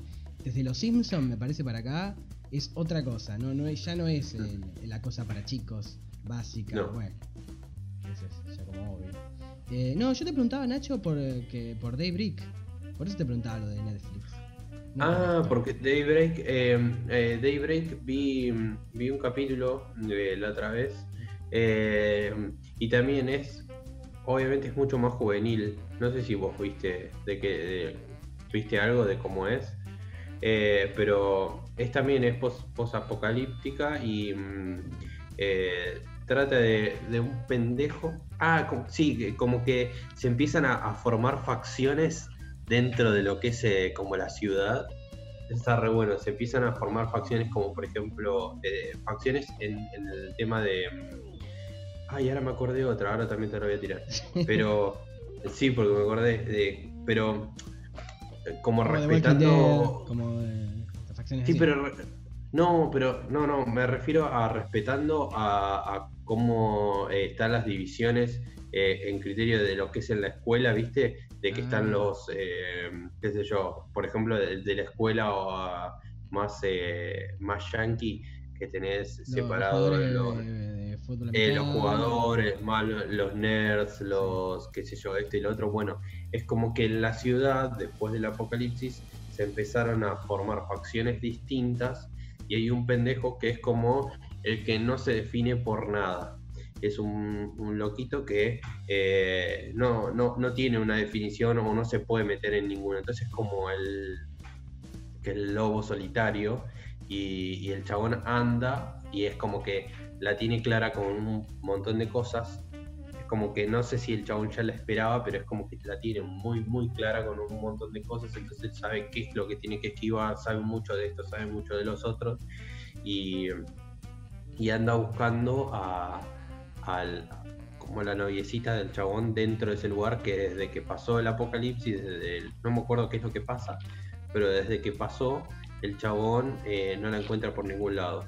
desde Los Simpsons me parece para acá es otra cosa, no, no es- ya no es el- la cosa para chicos básica, No. bueno. Eso es ya como obvio. Eh, no, yo te preguntaba Nacho por eh, que por Daybreak. Por eso te preguntaba lo de Netflix. No Ah, porque Daybreak, eh, eh, Daybreak vi, vi un capítulo de la otra vez eh, y también es, obviamente es mucho más juvenil. No sé si vos viste de que de- viste algo de cómo es, eh, pero es también es post, apocalíptica y mm, eh, trata de, de un pendejo. Ah, como- sí, como que se empiezan a, a formar facciones dentro de lo que es eh, como la ciudad. Está re bueno, se empiezan a formar facciones como por ejemplo facciones en, en el tema de... mm, Ay, ahora me acordé de otra, ahora también te la voy a tirar. Pero sí, porque me acordé de... Pero como respetando... Como de Sí, así. pero no, pero no, no, me refiero a respetando a, a cómo eh, están las divisiones eh, en criterio de lo que es en la escuela, ¿viste? De que Ah. están los, eh, qué sé yo, por ejemplo, de, de la escuela o más, eh, más yankee, que tenés separado los, eh, los jugadores, más los nerds, los qué sé yo, este y lo otro. Bueno, es como que en la ciudad, después del apocalipsis, se empezaron a formar facciones distintas y hay un pendejo que es como el que no se define por nada. Es un, un loquito que eh, no, no, no tiene una definición o no se puede meter en ninguna. Entonces es como el, que el lobo solitario y, el chabón anda y es como que la tiene clara con un montón de cosas. Es como que no sé si el chabón ya la esperaba, pero es como que la tiene muy, muy clara con un montón de cosas. Entonces sabe qué es lo que tiene que esquivar, sabe mucho de esto, sabe mucho de los otros. Y, y anda buscando a, al, como la noviecita del chabón dentro de ese lugar que desde que pasó el apocalipsis, desde el- no me acuerdo qué es lo que pasa, pero desde que pasó el chabón eh, no la encuentra por ningún lado.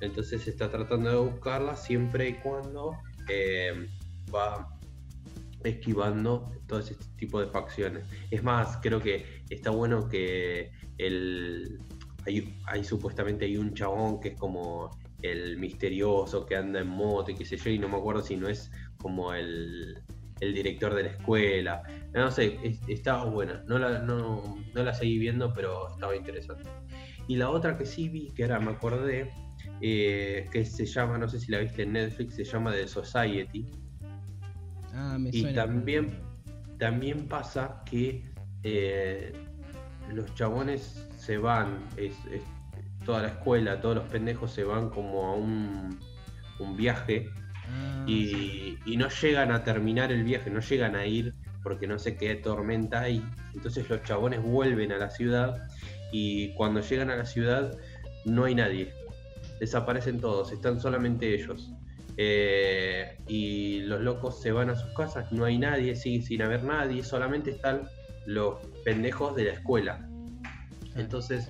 Entonces está tratando de buscarla siempre y cuando eh, va esquivando todo ese tipo de facciones. Es más, creo que está bueno que el hay, hay supuestamente hay un chabón que es como el misterioso que anda en moto y qué sé yo, y no me acuerdo si no es como el, el director de la escuela. No sé, es- estaba buena. No la, no, no la seguí viendo, pero estaba interesante. Y la otra que sí vi, que ahora me acordé, eh, que se llama, no sé si la viste en Netflix, se llama The Society. Ah, me Y suena. también, también pasa que eh, los chabones se van, es, es- toda la escuela, todos los pendejos se van como a un, un viaje Ah, y, y no llegan a terminar el viaje, no llegan a ir porque no sé qué tormenta hay. Entonces los chabones vuelven a la ciudad y cuando llegan a la ciudad no hay nadie. Desaparecen todos, están solamente ellos. Eh, y los locos se van a sus casas, no hay nadie, sigue sin haber nadie, solamente están los pendejos de la escuela. Entonces,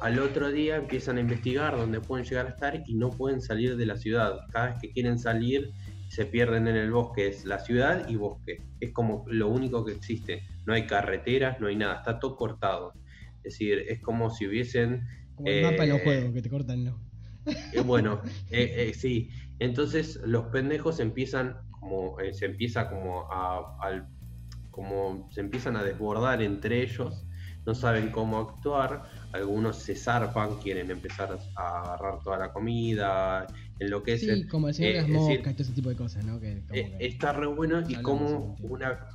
al otro día empiezan a investigar dónde pueden llegar a estar y no pueden salir de la ciudad. Cada vez que quieren salir, se pierden en el bosque. Es la ciudad y bosque. Es como lo único que existe. No hay carreteras, no hay nada. Está todo cortado. Es decir, es como si hubiesen Como el mapa de los eh, juegos que te cortan, ¿no? eh, bueno, eh, sí. Entonces los pendejos empiezan como se empieza como a como se empiezan a desbordar entre ellos, no saben cómo actuar, algunos se zarpan, quieren empezar a agarrar toda la comida, enloquecen. Sí, como el señor Eh, de las es decir, todo ese tipo de cosas, ¿no? Que, como eh, que- está re bueno y como una,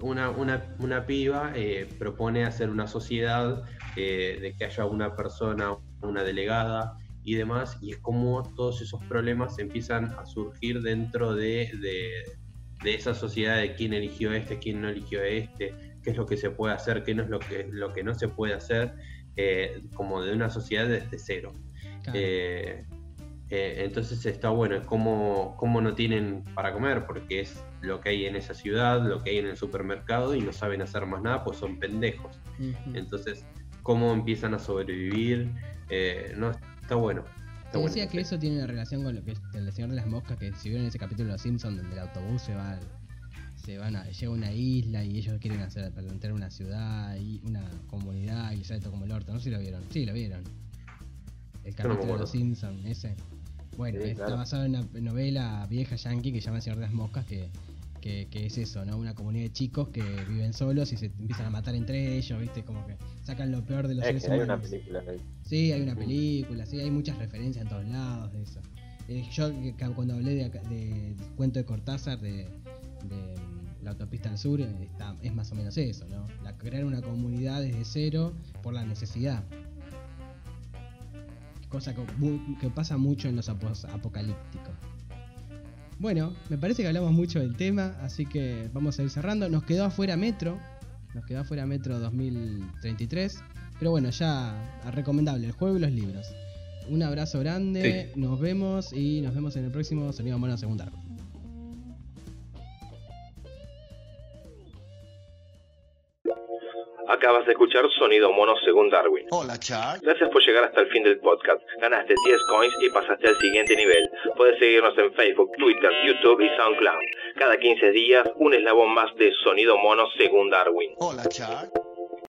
una, una, una piba eh, propone hacer una sociedad eh, de que haya una persona, una delegada y demás, y es como todos esos problemas empiezan a surgir dentro de, de, de esa sociedad de quién eligió este, quién no eligió este, qué es lo que se puede hacer, qué no es lo que, lo que no se puede hacer, eh, como de una sociedad desde cero. claro. Eh, eh, entonces está bueno, es como, como no tienen para comer, porque es lo que hay en esa ciudad, lo que hay en el supermercado y no saben hacer más nada, pues son pendejos. Entonces, cómo empiezan a sobrevivir, Eh, no, está bueno. Está bueno, decía que eso tiene una relación con lo que es el Señor de las Moscas, que si vieron ese capítulo de Los Simpsons donde el autobús se va, se van a, llega a una isla y ellos quieren hacer plantear una ciudad y una comunidad y les sale todo como el orto, no sé si lo vieron, sí lo vieron. El no capítulo de. Los Simpsons, ese. Bueno, Sí, está claro. basado en una novela vieja yankee que se llama El Señor de las Moscas, que, que, que es eso, ¿no? Una comunidad de chicos que viven solos y se empiezan a matar entre ellos, ¿viste? Como que sacan lo peor de los Es seres que hay una humanos. película de Sí, hay una película, sí, hay muchas referencias en todos lados de eso. Eh, yo cuando hablé de, de cuento de Cortázar, de, de, mm, la autopista al sur, eh, está, es más o menos eso, ¿no? La, crear una comunidad desde cero por la necesidad. Cosa que, pasa mucho en los apocalípticos. Bueno, me parece que hablamos mucho del tema, así que vamos a ir cerrando. Nos quedó afuera Metro, nos quedó afuera Metro 2033. Pero bueno, ya recomendable el juego y los libros. Un abrazo grande, nos vemos y nos vemos en el próximo Sonido Mono Secundario. Acabas de escuchar Sonido Mono según Darwin. Hola, Char. Gracias por llegar hasta el fin del podcast. Ganaste 10 coins y pasaste al siguiente nivel. Puedes seguirnos en Facebook, Twitter, YouTube y SoundCloud. Cada 15 días, un eslabón más de Sonido Mono según Darwin. Hola, Char.